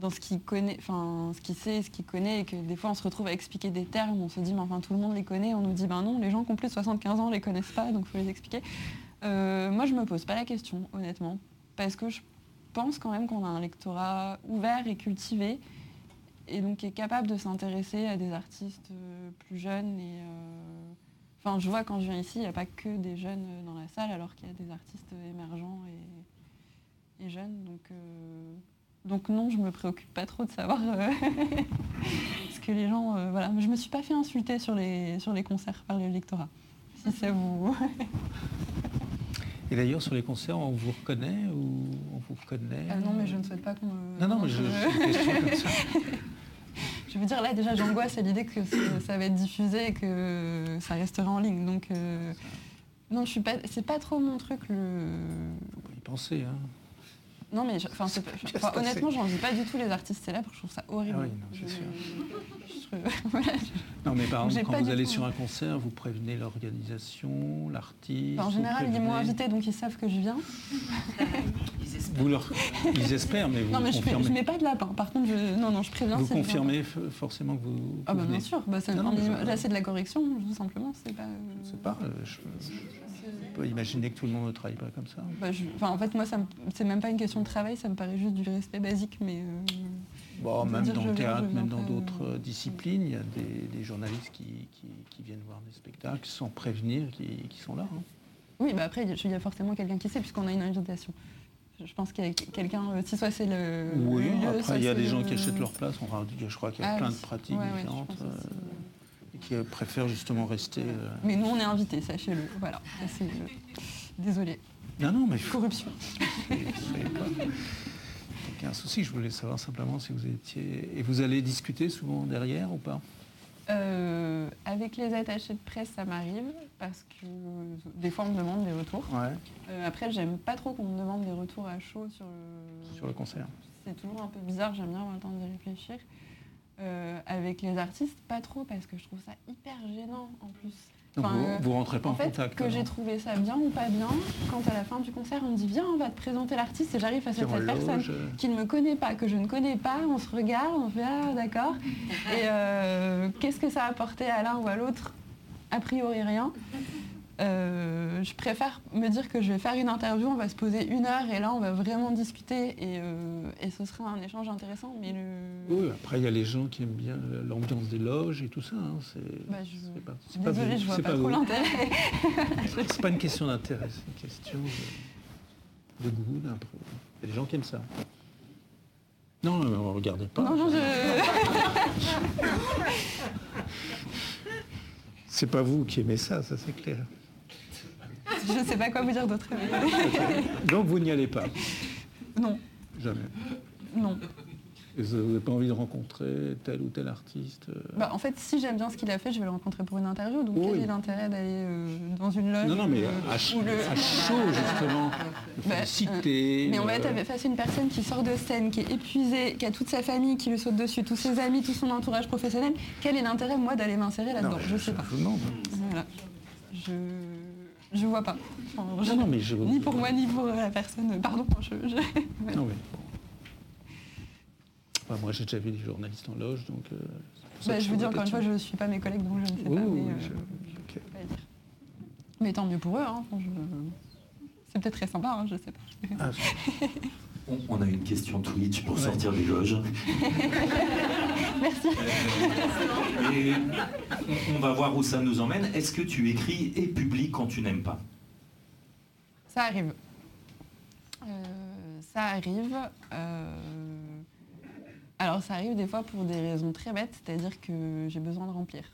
dans ce qu'il connaît, enfin ce qu'il sait, ce qu'il connaît, et que des fois on se retrouve à expliquer des termes, on se dit mais enfin tout le monde les connaît, on nous dit ben non, les gens qui ont plus de 75 ans les connaissent pas, donc il faut les expliquer. Euh, moi je me pose pas la question, honnêtement, parce que je pense quand même qu'on a un lectorat ouvert et cultivé, et donc qui est capable de s'intéresser à des artistes euh, plus jeunes. Et, euh, Enfin, je vois quand je viens ici, il n'y a pas que des jeunes dans la salle, alors qu'il y a des artistes émergents et, jeunes. Donc, donc non, je me préoccupe pas trop de savoir euh, ce que les gens. euh, voilà, je me suis pas fait insulter sur les sur les concerts par le lectorat. Si ça vous. Et d'ailleurs, sur les concerts, on vous reconnaît ou on vous connaît Ah non, mais je ne souhaite pas qu'on me. Non, non, mais je- comme ça. Je veux dire, là, déjà, j'angoisse à l'idée que ça va être diffusé et que ça restera en ligne. Donc, euh, non, je suis pas. C'est pas trop mon truc, le. Faut y penser, hein. Non, mais je- enfin, honnêtement, j'en dis pas du tout les artistes célèbres. Je trouve ça horrible. Ah oui, non, c'est Je- sûr. je- voilà, je- Non, mais par exemple, quand vous allez tout- sur un concert, vous prévenez l'organisation, l'artiste. Enfin, en général, ils m'ont invité, donc ils savent que je viens. Vous leur... Ils espèrent, mais vous non, mais je, je mets pas de lapin. Par contre, je... non, non, je préviens. Vous confirmez f- forcément que vous. Ah, bah, bien sûr. Bah, c'est- Non, non, en mais je- minimum- Là, c'est de la correction, tout simplement. C'est pas. euh, Je sais pas, euh, je, je peux imaginer que tout le monde ne travaille pas comme ça. Bah, je- en fait, moi, me- c'est même pas une question de travail, ça me paraît juste du respect basique, mais. euh, Bon, même dans le théâtre, même dans d'autres euh, disciplines, il y a des, des journalistes qui, qui- qui viennent voir des spectacles sans prévenir, qui, qui sont là. hein. Oui, bah après, il y a forcément quelqu'un qui sait, puisqu'on a une invitation. Je pense qu'il y a quelqu'un, euh, si soit c'est le. Oui, le lieu, soit après il y a des gens le- qui achètent leur place. On je crois qu'il y a Ah plein oui. de pratiques Ouais, différentes qui préfèrent justement rester. euh, Mais nous, on est invités, sachez-le. Voilà. C'est, euh, Désolé. Non, non, mais Corruption. pas- Aucun souci. Je voulais savoir simplement si vous étiez. Et vous allez discuter souvent derrière ou pas? Euh, avec les attachés de presse, ça m'arrive, parce que euh, des fois, on me demande des retours. Ouais. Euh, après, j'aime pas trop qu'on me demande des retours à chaud sur le, Sur le concert. c'est toujours un peu bizarre, j'aime bien avoir le temps d'y réfléchir. Euh, avec les artistes, pas trop, parce que je trouve ça hyper gênant en plus. Enfin, vous, euh, vous rentrez pas en, en fait, contact que j'ai trouvé ça bien ou pas bien, quand à la fin du concert, on me dit Viens, on va te présenter l'artiste, et j'arrive face à cette personne loge, euh. qui ne me connaît pas, que je ne connais pas, on se regarde, on fait Ah, d'accord. Et euh, qu'est-ce que ça a apporté à l'un ou à l'autre? A priori, rien. Euh, je préfère me dire que je vais faire une interview, on va se poser une heure et là on va vraiment discuter et, euh, et ce sera un échange intéressant. Mais le... Oui, après il y a les gens qui aiment bien l'ambiance des loges et tout ça. hein, C'est Bah, je- pas, pas Désolée, vous, je vois c'est pas, pas trop l'intérêt. C'est pas une question d'intérêt, c'est une question de, de goût. d'un- Il y a des gens qui aiment ça. Non, non, regardez pas. Non, non, je... C'est pas vous qui aimez ça, ça c'est clair. Je sais pas quoi vous dire d'autre. Donc vous n'y allez pas, non, jamais. non. Et vous n'avez pas envie de rencontrer tel ou tel artiste euh, Bah, en fait, si j'aime bien ce qu'il a fait, je vais le rencontrer pour une interview. Donc, Oui. quel est l'intérêt d'aller euh, dans une loge Non, non, mais euh, à, ch- le- à chaud, justement. Bah, Féliciter. Mais on va euh, être face à une personne qui sort de scène, qui est épuisée, qui a toute sa famille qui lui saute dessus, tous ses amis, tout son entourage professionnel. Quel est l'intérêt, moi, d'aller m'insérer là-dedans? Je sais pas. Voilà. Je je vois pas. Enfin, je- Non, non, mais je- Ni pour moi, ni pour la personne. Pardon. Je, je- Ouais. Non, mais bon. Enfin, moi, j'ai déjà vu des journalistes en loge, donc. euh, Bah, je vous dis encore une fois, je ne suis pas mes collègues, donc je ne sais pas. mais, euh. Mais tant mieux pour eux. hein. C'est peut-être très sympa, hein, je sais pas. Ah, On, on a une question Twitch pour Ouais. sortir des loges. Merci. Et on, on va voir où ça nous emmène. Est-ce que tu écris et publies quand tu n'aimes pas? Ça arrive. Euh, ça arrive. euh, Alors ça arrive des fois pour des raisons très bêtes, c'est-à-dire que j'ai besoin de remplir.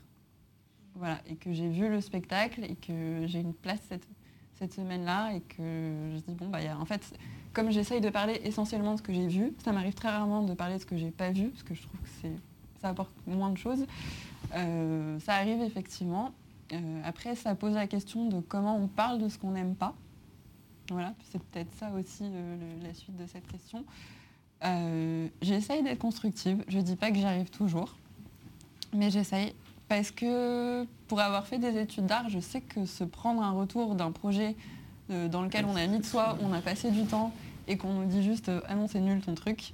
Voilà, et que j'ai vu le spectacle et que j'ai une place cette, cette semaine-là et que je dis bon bah en fait comme j'essaye de parler essentiellement de ce que j'ai vu, ça m'arrive très rarement de parler de ce que j'ai pas vu parce que je trouve que c'est ça apporte moins de choses. Euh, ça arrive effectivement. Euh, après ça pose la question de comment on parle de ce qu'on n'aime pas. Voilà, c'est peut-être ça aussi euh, la suite de cette question. j'essaye d'être constructive. Je dis pas que j'y arrive toujours, mais j'essaye parce que pour avoir fait des études d'art, je sais que se prendre un retour d'un projet dans lequel on a mis de soi, on a passé du temps et qu'on nous dit juste euh, ah non c'est nul ton truc,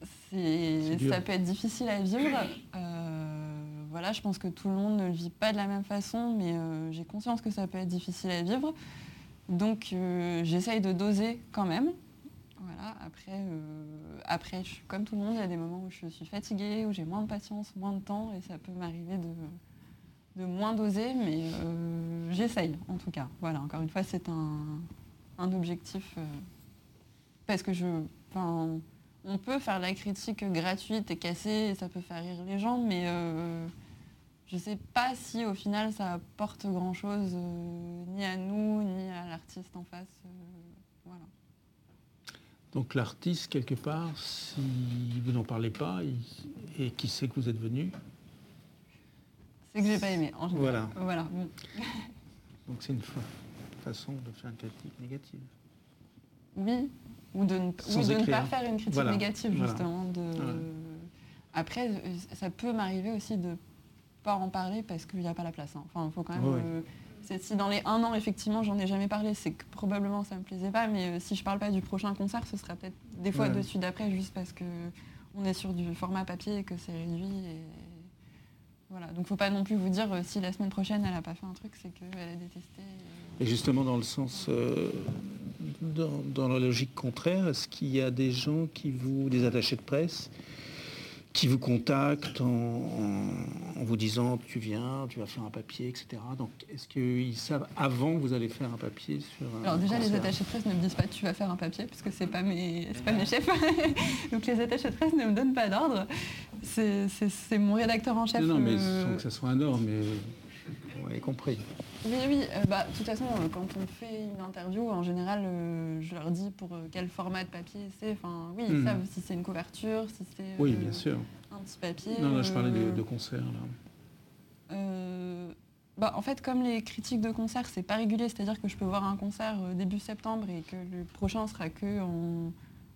ça peut être difficile à vivre. Euh, voilà, je pense que tout le monde ne le vit pas de la même façon, mais j'ai conscience que ça peut être difficile à vivre. Donc j'essaye de doser quand même. Voilà, après, après comme tout le monde, il y a des moments où je suis fatiguée, où j'ai moins de patience, moins de temps, et ça peut m'arriver de, de moins doser, mais euh, j'essaye en tout cas. Voilà, encore une fois, c'est un, objectif euh, parce que je, on peut faire la critique gratuite et cassée, et ça peut faire rire les gens, mais euh, je ne sais pas si au final ça apporte grand chose ni à nous ni à l'artiste en face. voilà. Donc l'artiste, quelque part, si vous n'en parlez pas, et qui sait que vous êtes venu? C'est que j'ai pas aimé, en général. Voilà. voilà. Donc c'est une façon de faire une critique négative. Oui, ou de ne, pas faire une critique négative, justement. De... Après, ça peut m'arriver aussi de pas en parler parce qu'il n'y a pas la place. Hein. Enfin, faut quand même... Euh, si dans les un an, effectivement, j'en ai jamais parlé, c'est que probablement ça me plaisait pas. Mais euh, si je parle pas du prochain concert, ce sera peut-être des fois dessus d'après, juste parce que on est sur du format papier et que c'est réduit. Et... Voilà. Donc faut pas non plus vous dire euh, si la semaine prochaine elle a pas fait un truc, c'est qu'elle a détesté. Et justement dans le sens, euh, dans, la logique contraire, est-ce qu'il y a des gens qui vous, des attachés de presse, qui vous contactent en, vous disant tu viens, tu vas faire un papier, etc. Donc est-ce qu'ils savent avant que vous allez faire un papier sur un Alors déjà les attachés de presse ne me disent pas tu vas faire un papier parce que c'est pas mes pas mes chefs. Donc les attachés de presse ne me donnent pas d'ordre. C'est mon rédacteur en chef. Non, mais euh, sans que ça soit un ordre, mais vous avez compris. Oui, oui. Euh, bah, de toute façon, euh, quand on fait une interview, en général, je leur dis pour quel format de papier c'est. Enfin, oui, ils hmm. savent si c'est une couverture, si c'est oui, bien sûr. un petit papier. Non, là, je parlais de, concerts. Bah, en fait, comme les critiques de concert, c'est pas régulier, c'est-à-dire que je peux voir un concert début septembre et que le prochain sera que en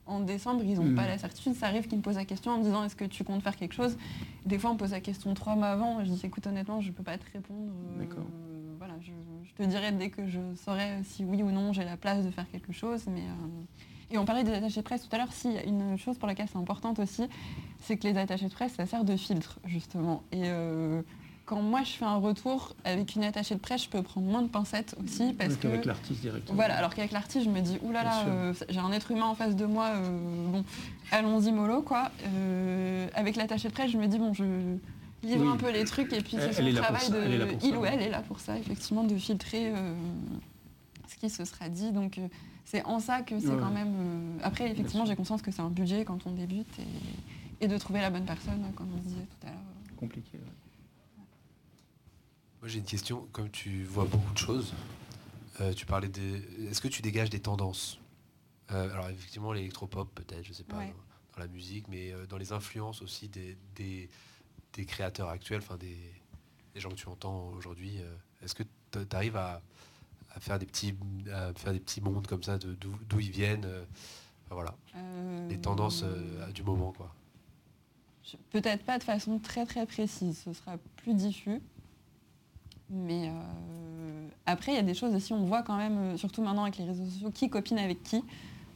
en décembre, ils n'ont pas hmm. la certitude. Ça arrive qu'ils me posent la question en me disant est-ce que tu comptes faire quelque chose? Des fois, on me pose la question trois mois avant. je dis écoute, honnêtement, je ne peux pas te répondre. Euh, je, te dirai dès que je saurai si oui ou non j'ai la place de faire quelque chose. Mais, euh, Et on parlait des attachés de presse tout à l'heure. Si, une chose pour laquelle c'est importante aussi, c'est que les attachés de presse, ça sert de filtre, justement. Et euh, quand moi je fais un retour avec une attachée de presse, je peux prendre moins de pincettes aussi parce que avec l'artiste directement. Voilà, alors qu'avec l'artiste, je me dis oulala, là euh, j'ai un être humain en face de moi, bon, allons-y mollo quoi. Avec l'attachée de presse, je me dis bon, je livre un peu les trucs et puis c'est son travail de il ou elle est là pour ça, effectivement, de filtrer ce qui se sera dit. Donc c'est en ça que c'est quand même. Après, effectivement, j'ai conscience que c'est un budget quand on débute et, de trouver la bonne personne, comme on disait tout à l'heure. Compliqué. Moi j'ai une question, comme tu vois beaucoup de choses, euh, tu parlais des. Est-ce que tu dégages des tendances? Euh, Alors effectivement l'électropop peut-être, je sais pas, dans, la musique, mais euh, dans les influences aussi des, des, créateurs actuels, enfin des, gens que tu entends aujourd'hui. Est-ce que tu arrives à, faire des petits faire des petits mondes comme ça d'où ils viennent voilà les tendances du moment quoi peut-être pas de façon très très précise ce sera plus diffus mais euh, après, il y a des choses aussi, on voit quand même, euh, surtout maintenant avec les réseaux sociaux, qui copine avec qui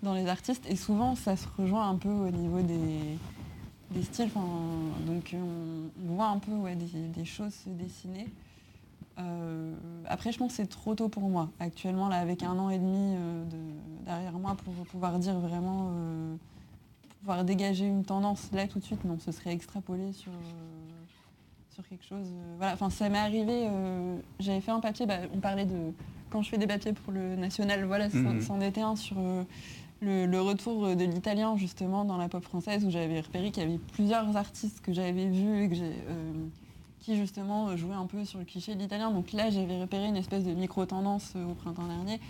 dans les artistes. Et souvent, ça se rejoint un peu au niveau des, styles. donc, on, voit un peu des, choses se dessiner. Euh, après, je pense que c'est trop tôt pour moi. Actuellement, là, avec un an et demi derrière moi, pour pouvoir dire vraiment, pouvoir dégager une tendance là tout de suite, non, ce serait extrapolé sur sur quelque chose. Euh, voilà, enfin ça m'est arrivé, euh, j'avais fait un papier, bah, on parlait de quand je fais des papiers pour le national, voilà, mhm. c'en était un sur euh, le, retour de l'italien justement dans la pop française où j'avais repéré qu'il y avait plusieurs artistes que j'avais vus et que qui justement jouait un peu sur le cliché de l'italien. Donc là, j'avais repéré une espèce de micro-tendance au printemps dernier.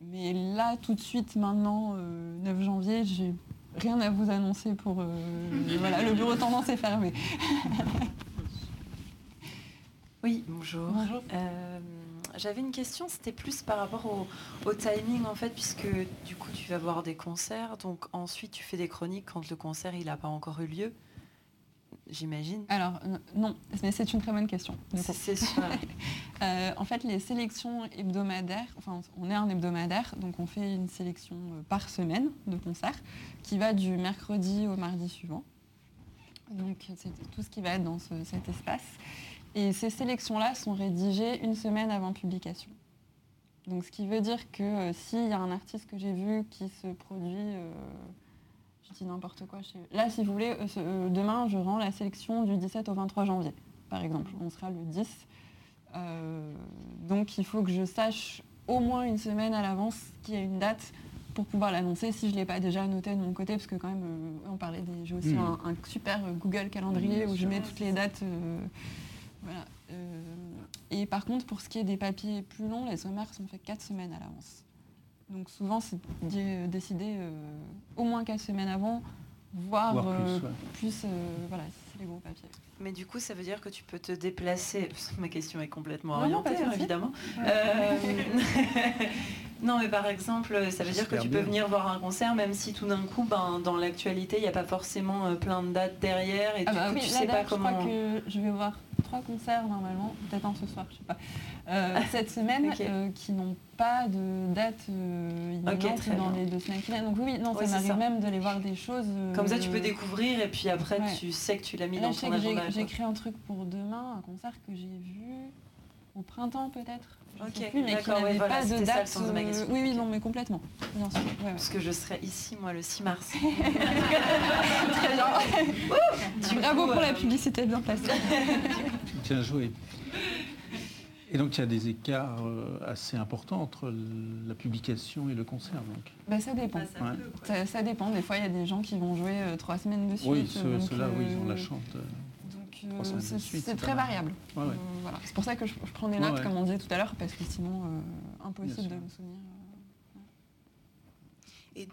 mais là, tout de suite, maintenant, 9 janvier, j'ai rien à vous annoncer pour... voilà, le bureau tendance est fermé. oui, bonjour. Bonjour. J'avais une question, c'était plus par rapport au, timing en fait, puisque du coup tu vas voir des concerts, donc ensuite tu fais des chroniques quand le concert il n'a pas encore eu lieu, j'imagine. Alors non, mais c'est une très bonne question. C'est sûr. Euh, en fait, les sélections hebdomadaires, enfin on est un hebdomadaire, donc on fait une sélection euh, par semaine de concerts qui va du mercredi au mardi suivant. Donc c'est tout ce qui va être dans cet espace. Et ces sélections-là sont rédigées une semaine avant publication. Donc ce qui veut dire que euh, s'il y a un artiste que j'ai vu qui se produit, euh, je dis n'importe quoi, là si vous voulez, euh, demain je rends la sélection du 17 au 23 janvier, par exemple. On sera le 10. donc il faut que je sache au moins une semaine à l'avance qu'il y a une date pour pouvoir l'annoncer si je ne l'ai pas déjà noté de mon côté, parce que quand même, on parlait des. J'ai aussi hmm. un, super Google calendrier où je mets toutes les dates. Euh, et par contre, pour ce qui est des papiers plus longs, les sommaires sont faits 4 semaines à l'avance. Donc souvent, c'est décidé euh, au moins 4 semaines avant, voire, plus, euh, voilà, c'est les gros papiers. Mais du coup, ça veut dire que tu peux te déplacer. Ma question est complètement orientée, évidemment. Non, mais par exemple, ça veut dire que tu peux venir voir un concert, même si tout d'un coup, ben, dans l'actualité, il n'y a pas forcément euh, plein de dates derrière, et ah du bah coup, tu sais pas comment. Je crois que je vais voir trois concerts normalement, peut-être un ce soir, je sais pas, euh, cette semaine, euh, qui n'ont pas de date imminente dans les deux semaines qui viennent. Donc oui, non, ça m'arrive même de les voir des choses. Comme ça, tu peux découvrir, et puis après, tu sais que tu l'as mis dans ton agenda. J'ai un truc pour demain, un concert que j'ai vu au printemps peut-être? Ok, d'accord, ouais, voilà, pas de date. Ça, le de ma question. Oui, oui, non, mais complètement. Bien sûr. Ouais, Parce que je serai ici, moi, le 6 mars. Très bien. Bravo pour la euh, publicité bien placée. Bien joué. Et donc il y a des écarts euh, assez importants entre la publication et le concert. Donc. Ben, ça dépend. ça, ça, dépend. Des fois, il y a des gens qui vont jouer euh, trois semaines de suite. Oui, ceux-là, oui, ils ont la chante. Euh, c'est très variable. Euh, c'est pour ça que je, prends des notes, comme on disait tout à l'heure, parce que sinon, euh, impossible de me souvenir. Et,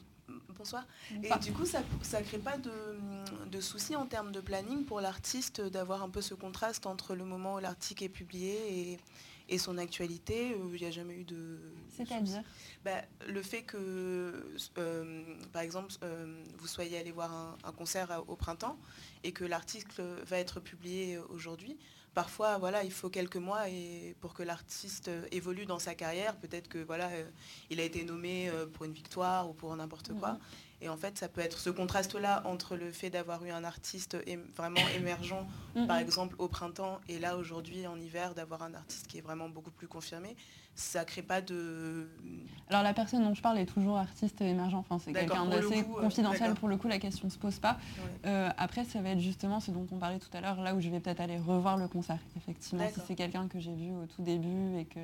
bonsoir. Et du coup, ça ne crée pas de, soucis en termes de planning pour l'artiste d'avoir un peu ce contraste entre le moment où l'article est publié et, et son actualité, il n'y a jamais eu de... C'est-à-dire bah, Le fait que, par exemple, vous soyez allé voir un, concert au printemps et que l'article va être publié aujourd'hui. Parfois, voilà, il faut quelques mois et pour que l'artiste évolue dans sa carrière. Peut-être que voilà, euh, il a été nommé euh, pour une victoire ou pour n'importe quoi. Mhm. Et en fait, ça peut être ce contraste-là entre le fait d'avoir eu un artiste vraiment émergent, mhm. par exemple au printemps, et là aujourd'hui en hiver, d'avoir un artiste qui est vraiment beaucoup plus confirmé ça crée pas de. Alors la personne dont je parle est toujours artiste émergent. Enfin, c'est quelqu'un d'assez euh, confidentiel pour le coup. La question ne se pose pas. Euh, après, ça va être justement ce dont on parlait tout à l'heure, là où je vais peut-être aller revoir le concert. Effectivement, si c'est quelqu'un que j'ai vu au tout début et que.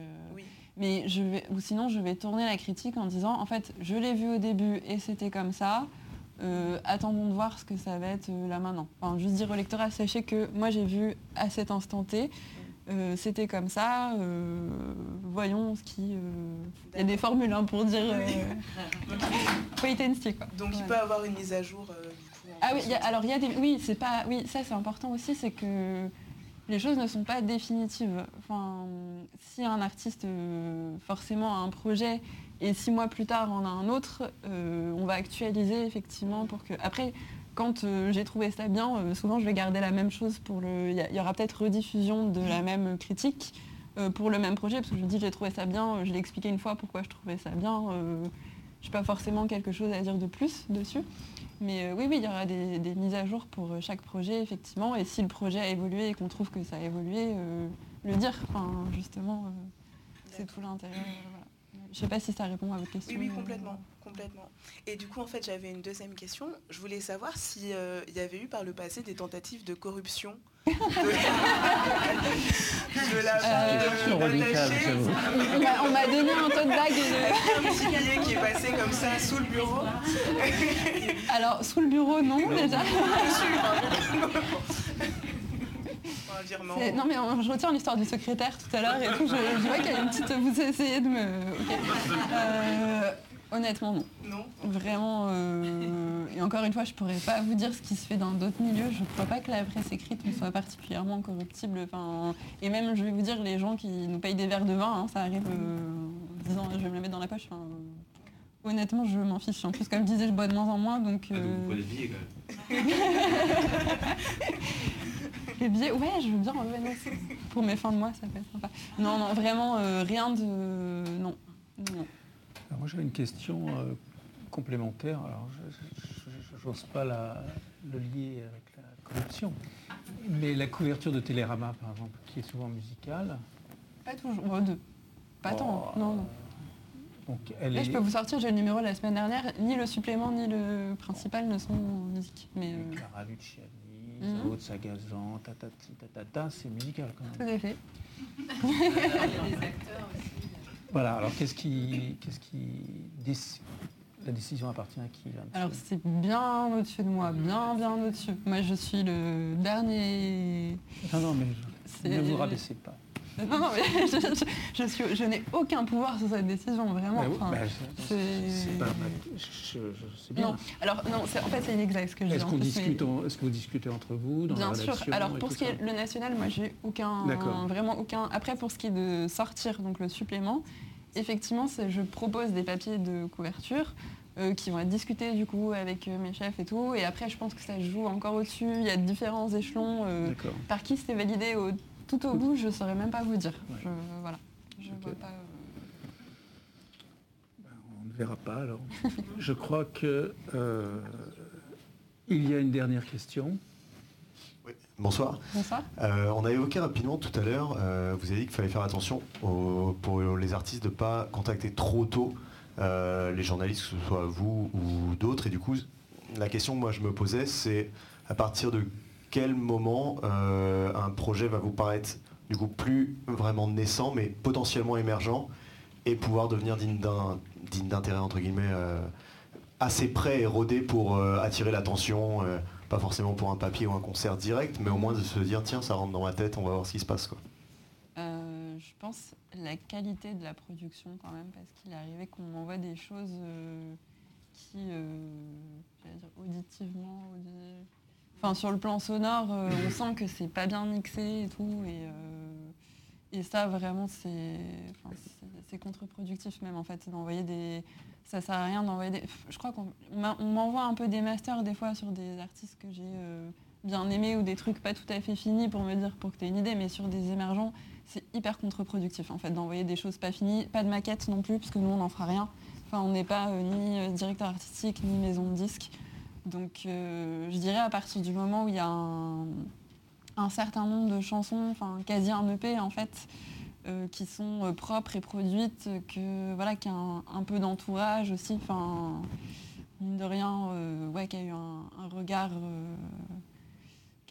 Mais je vais, ou sinon, je vais tourner la critique en disant, en fait, je l'ai vu au début et c'était comme ça. Euh, attendons de voir ce que ça va être là maintenant. Enfin, juste dire au lectorat, sachez que moi j'ai vu à cet instant T, euh, c'était comme ça, euh, voyons ce qui... Euh, il y a des formules hein, pour dire... quoi. Donc il peut avoir une mise à jour Ah oui, alors il y a des... Oui, c'est pas... Oui, ça c'est important aussi, c'est que les choses ne sont pas définitives. Enfin, si un artiste forcément a un projet et six mois plus tard en a un autre, on va actualiser effectivement pour que... Après, quand euh, j'ai trouvé ça bien, euh, souvent je vais garder la même chose pour le. Il y, aura peut-être rediffusion de la même critique euh, pour le même projet, parce que je dis j'ai trouvé ça bien, je l'ai expliqué une fois pourquoi je trouvais ça bien. Je n'ai pas forcément quelque chose à dire de plus dessus. Mais oui, oui, il y aura des, mises à jour pour chaque projet, effectivement. Et si le projet a évolué et qu'on trouve que ça a évolué, le dire, enfin, justement, c'est tout l'intérêt. Je ne sais pas si ça répond à votre question. Oui, oui, complètement. Complètement. Et du coup, en fait, j'avais une deuxième question. Je voulais savoir s'il euh, y avait eu par le passé des tentatives de corruption de, la euh, On m'a donné un de bague. De... un petit billet qui est passé comme ça sous le bureau. Alors, sous le bureau, non, déjà. Non, mais je retiens l'histoire du secrétaire tout à l'heure et tout. Je, vois qu'il y a une petite. Vous essayez de me. Euh, honnêtement, non. Non. Vraiment. Euh, et encore une fois, je pourrais pas vous dire ce qui se fait dans d'autres milieux. Je crois pas que la presse écrite soit particulièrement corruptible. Enfin, et même, je vais vous dire, les gens qui nous payent des verres de vin, hein, ça arrive en disant je vais me la mettre dans la poche. Honnêtement, je m'en fiche. En plus, comme je disais, je bois de moins en moins, donc. Ah, donc vous le billet quand même. les billets, ouais, je veux bien Pour mes fins de mois, ça peut être sympa. Non, non, vraiment euh, rien de. Non. non. Alors moi, j'avais une question euh, complémentaire. Alors, je n'ose pas la, le lier avec la corruption. Mais la couverture de Télérama, par exemple, qui est souvent musicale. Pas toujours. deux. Pas tant. Non, non. Donc, Là, je peux vous sortir, j'ai le numéro la semaine dernière, ni le supplément ni le principal ne sont musique. Mais, euh... Clara Luciani, mm -hmm. Sagazan, tatati, tatata, c'est musical quand même. Tout à fait. Il y a des acteurs aussi. Voilà, alors qu'est-ce qui, qu'est-ce qui décide la décision appartient à qui là Alors c'est bien au-dessus de moi, bien bien au-dessus. Moi je suis le dernier. Non non mais je... ne vous rabaissez pas. Non, non, mais je, n'ai aucun pouvoir sur cette décision, vraiment. Bah, bah, c'est pas, sais bien. Non, alors non, en fait c'est inexact ce que je dis. Est-ce qu'on discute, mais... est-ce que vous discutez entre vous dans Bien la sûr. Alors pour ce qui est le national, moi j'ai aucun, vraiment aucun. Après pour ce qui est de sortir donc le supplément, effectivement, je propose des papiers de couverture. Euh, qui vont être discutés du coup avec euh, mes chefs et tout. Et après, je pense que ça joue encore au-dessus. Il y a différents échelons. Euh, par qui c'était validé au tout au bout, je ne saurais même pas vous dire. Je, voilà. Je vois pas, ben, on ne verra pas alors. je crois que il y a une dernière question. Oui. Bonsoir. Bonsoir. on a évoqué rapidement tout à l'heure, vous avez dit qu'il fallait faire attention pour les artistes de ne pas contacter trop tôt les journalistes, que ce soit vous ou d'autres. Et du coup, la question que moi je me posais, c'est à partir de quel moment euh, un projet va vous paraître du coup plus vraiment naissant, mais potentiellement émergent, et pouvoir devenir digne d'intérêt entre guillemets euh, assez prêt et rodé pour euh, attirer l'attention, pas forcément pour un papier ou un concert direct, mais au moins de se dire tiens ça rentre dans ma tête, on va voir ce qui se passe quoi. je pense la qualité de la production quand même, parce qu'il est arrivé qu'on m'envoie des choses qui, dire, auditivement, Sur le plan sonore, euh, on sent que c'est pas bien mixé et tout. Et, euh, ça, vraiment, c'est contre-productif même, en fait. d'envoyer des... Ça sert à rien d'envoyer des... Je crois qu'on m'envoie un peu des masters des fois sur des artistes que j'ai euh, bien aimés ou des trucs pas tout à fait finis pour me dire, pour que tu aies une idée. Mais sur des émergents, c'est hyper contre-productif, en fait, d'envoyer des choses pas finies. Pas de maquette non plus, parce que nous, on n'en fera rien. On n'est pas ni directeur artistique, ni maison de disque. Donc euh, je dirais à partir du moment où il y a un, certain nombre de chansons, enfin quasi un EP en fait, euh, qui sont euh, propres et produites, que voilà, qu'il y a un, peu d'entourage aussi, enfin mine de rien, ouais, qu'il y a eu un, regard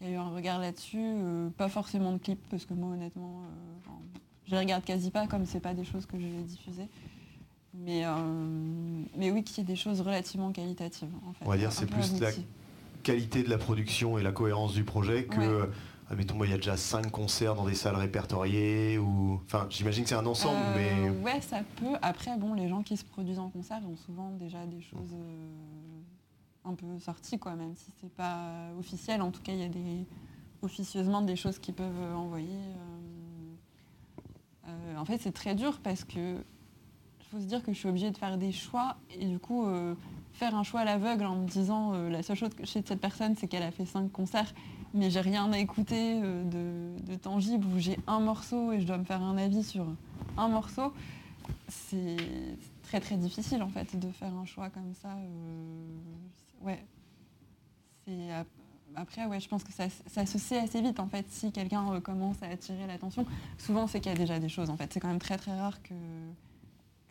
a eu un regard là-dessus, pas forcément de clip, parce que moi honnêtement, je les regarde quasi pas comme c'est pas des choses que je vais diffuser. Mais, euh, mais oui, qu'il y ait des choses relativement qualitatives. En fait, On va dire c'est plus la qualité de la production et la cohérence du projet que, admettons, moi, il y a déjà cinq concerts dans des salles répertoriées ou, enfin, j'imagine que c'est un ensemble, euh, mais. Ouais, ça peut. Après, bon, les gens qui se produisent en concert ont souvent déjà des choses euh, un peu sorties, quoi, même si c'est pas officiel. En tout cas, il y a des officieusement des choses qui peuvent envoyer. en fait, c'est très dur parce que faut se dire que je suis obligée de faire des choix et du coup euh, faire un choix à l'aveugle en me disant euh, la seule chose que je sais de cette personne c'est qu'elle a fait cinq concerts mais j'ai rien à écouter euh, de, tangible où j'ai un morceau et je dois me faire un avis sur un morceau c'est très très difficile en fait de faire un choix comme ça ouais c'est après, ouais, je pense que ça, ça, se sait assez vite en fait. Si quelqu'un commence à attirer l'attention, souvent c'est qu'il y a déjà des choses en fait. C'est quand même très très rare que,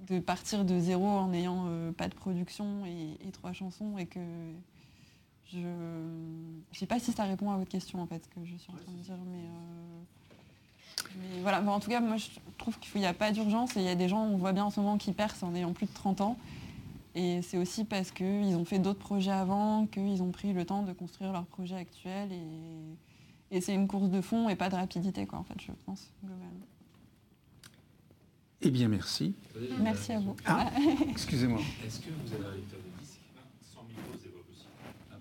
de partir de zéro en n'ayant euh, pas de production et, trois chansons et que je ne sais pas si ça répond à votre question en fait que je suis en train de dire mais, euh, voilà. En tout cas moi je trouve qu'il n'y a pas d'urgence et il y a des gens on voit bien en ce moment qui percent en ayant plus de 30 ans. Et c'est aussi parce qu'ils ont fait d'autres projets avant qu'ils ont pris le temps de construire leur projet actuel et, Et c'est une course de fond et pas de rapidité, quoi, en fait, je pense, globalement. Eh bien, merci. Merci à vous. Ah, excusez-moi. Est-ce que vous avez un lecteur de disque 100 000 euros, c'est pas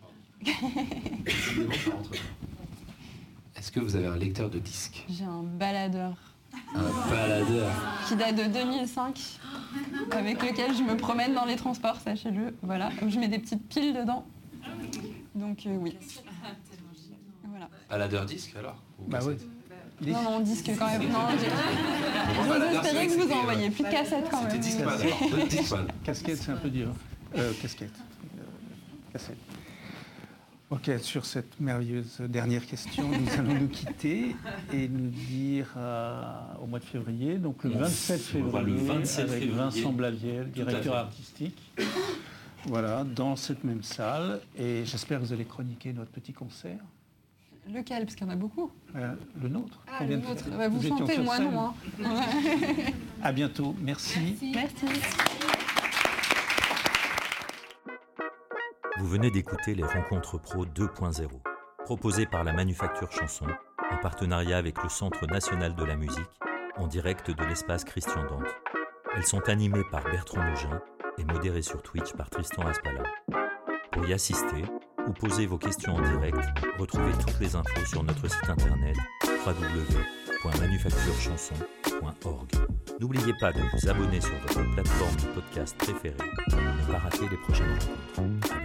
possible. Est-ce que vous avez un lecteur de disque J'ai un baladeur. Un baladeur. Qui date de 2005, avec lequel je me promène dans les transports, sachez-le. Voilà, je mets des petites piles dedans. Donc euh, oui. Voilà. Baladeur disque alors? Bah oui. Non, non, disque quand même. Non, c'est que vous que envoyez plus de cassettes quand même. Discman. Casquette, c'est un peu dur. Euh, casquette. Euh, cassette. Ok, sur cette merveilleuse dernière question, nous allons nous quitter et nous dire euh, au mois de février, donc le On 27 se revoit février, le 27 avec février. Vincent Blaviel, directeur artistique. Voilà, dans cette même salle. Et j'espère que vous allez chroniquer notre petit concert. Lequel Parce qu'il y en a beaucoup. Euh, le nôtre. Ah, le de. Bah, vous chantez, sur moi non. hein. À bientôt. Merci. Merci. Vous venez d'écouter les Rencontres Pro 2.0, proposées par la Manufacture Chanson, en partenariat avec le Centre national de la musique, en direct de l'espace Christian Dante. Elles sont animées par Bertrand Mougin et modérées sur Twitch par Tristan Aspala. Pour y assister ou poser vos questions en direct, retrouvez toutes les infos sur notre site internet www.manufacturechanson.org. N'oubliez pas de vous abonner sur votre plateforme de podcast préférée pour ne pas rater les prochaines rencontres. À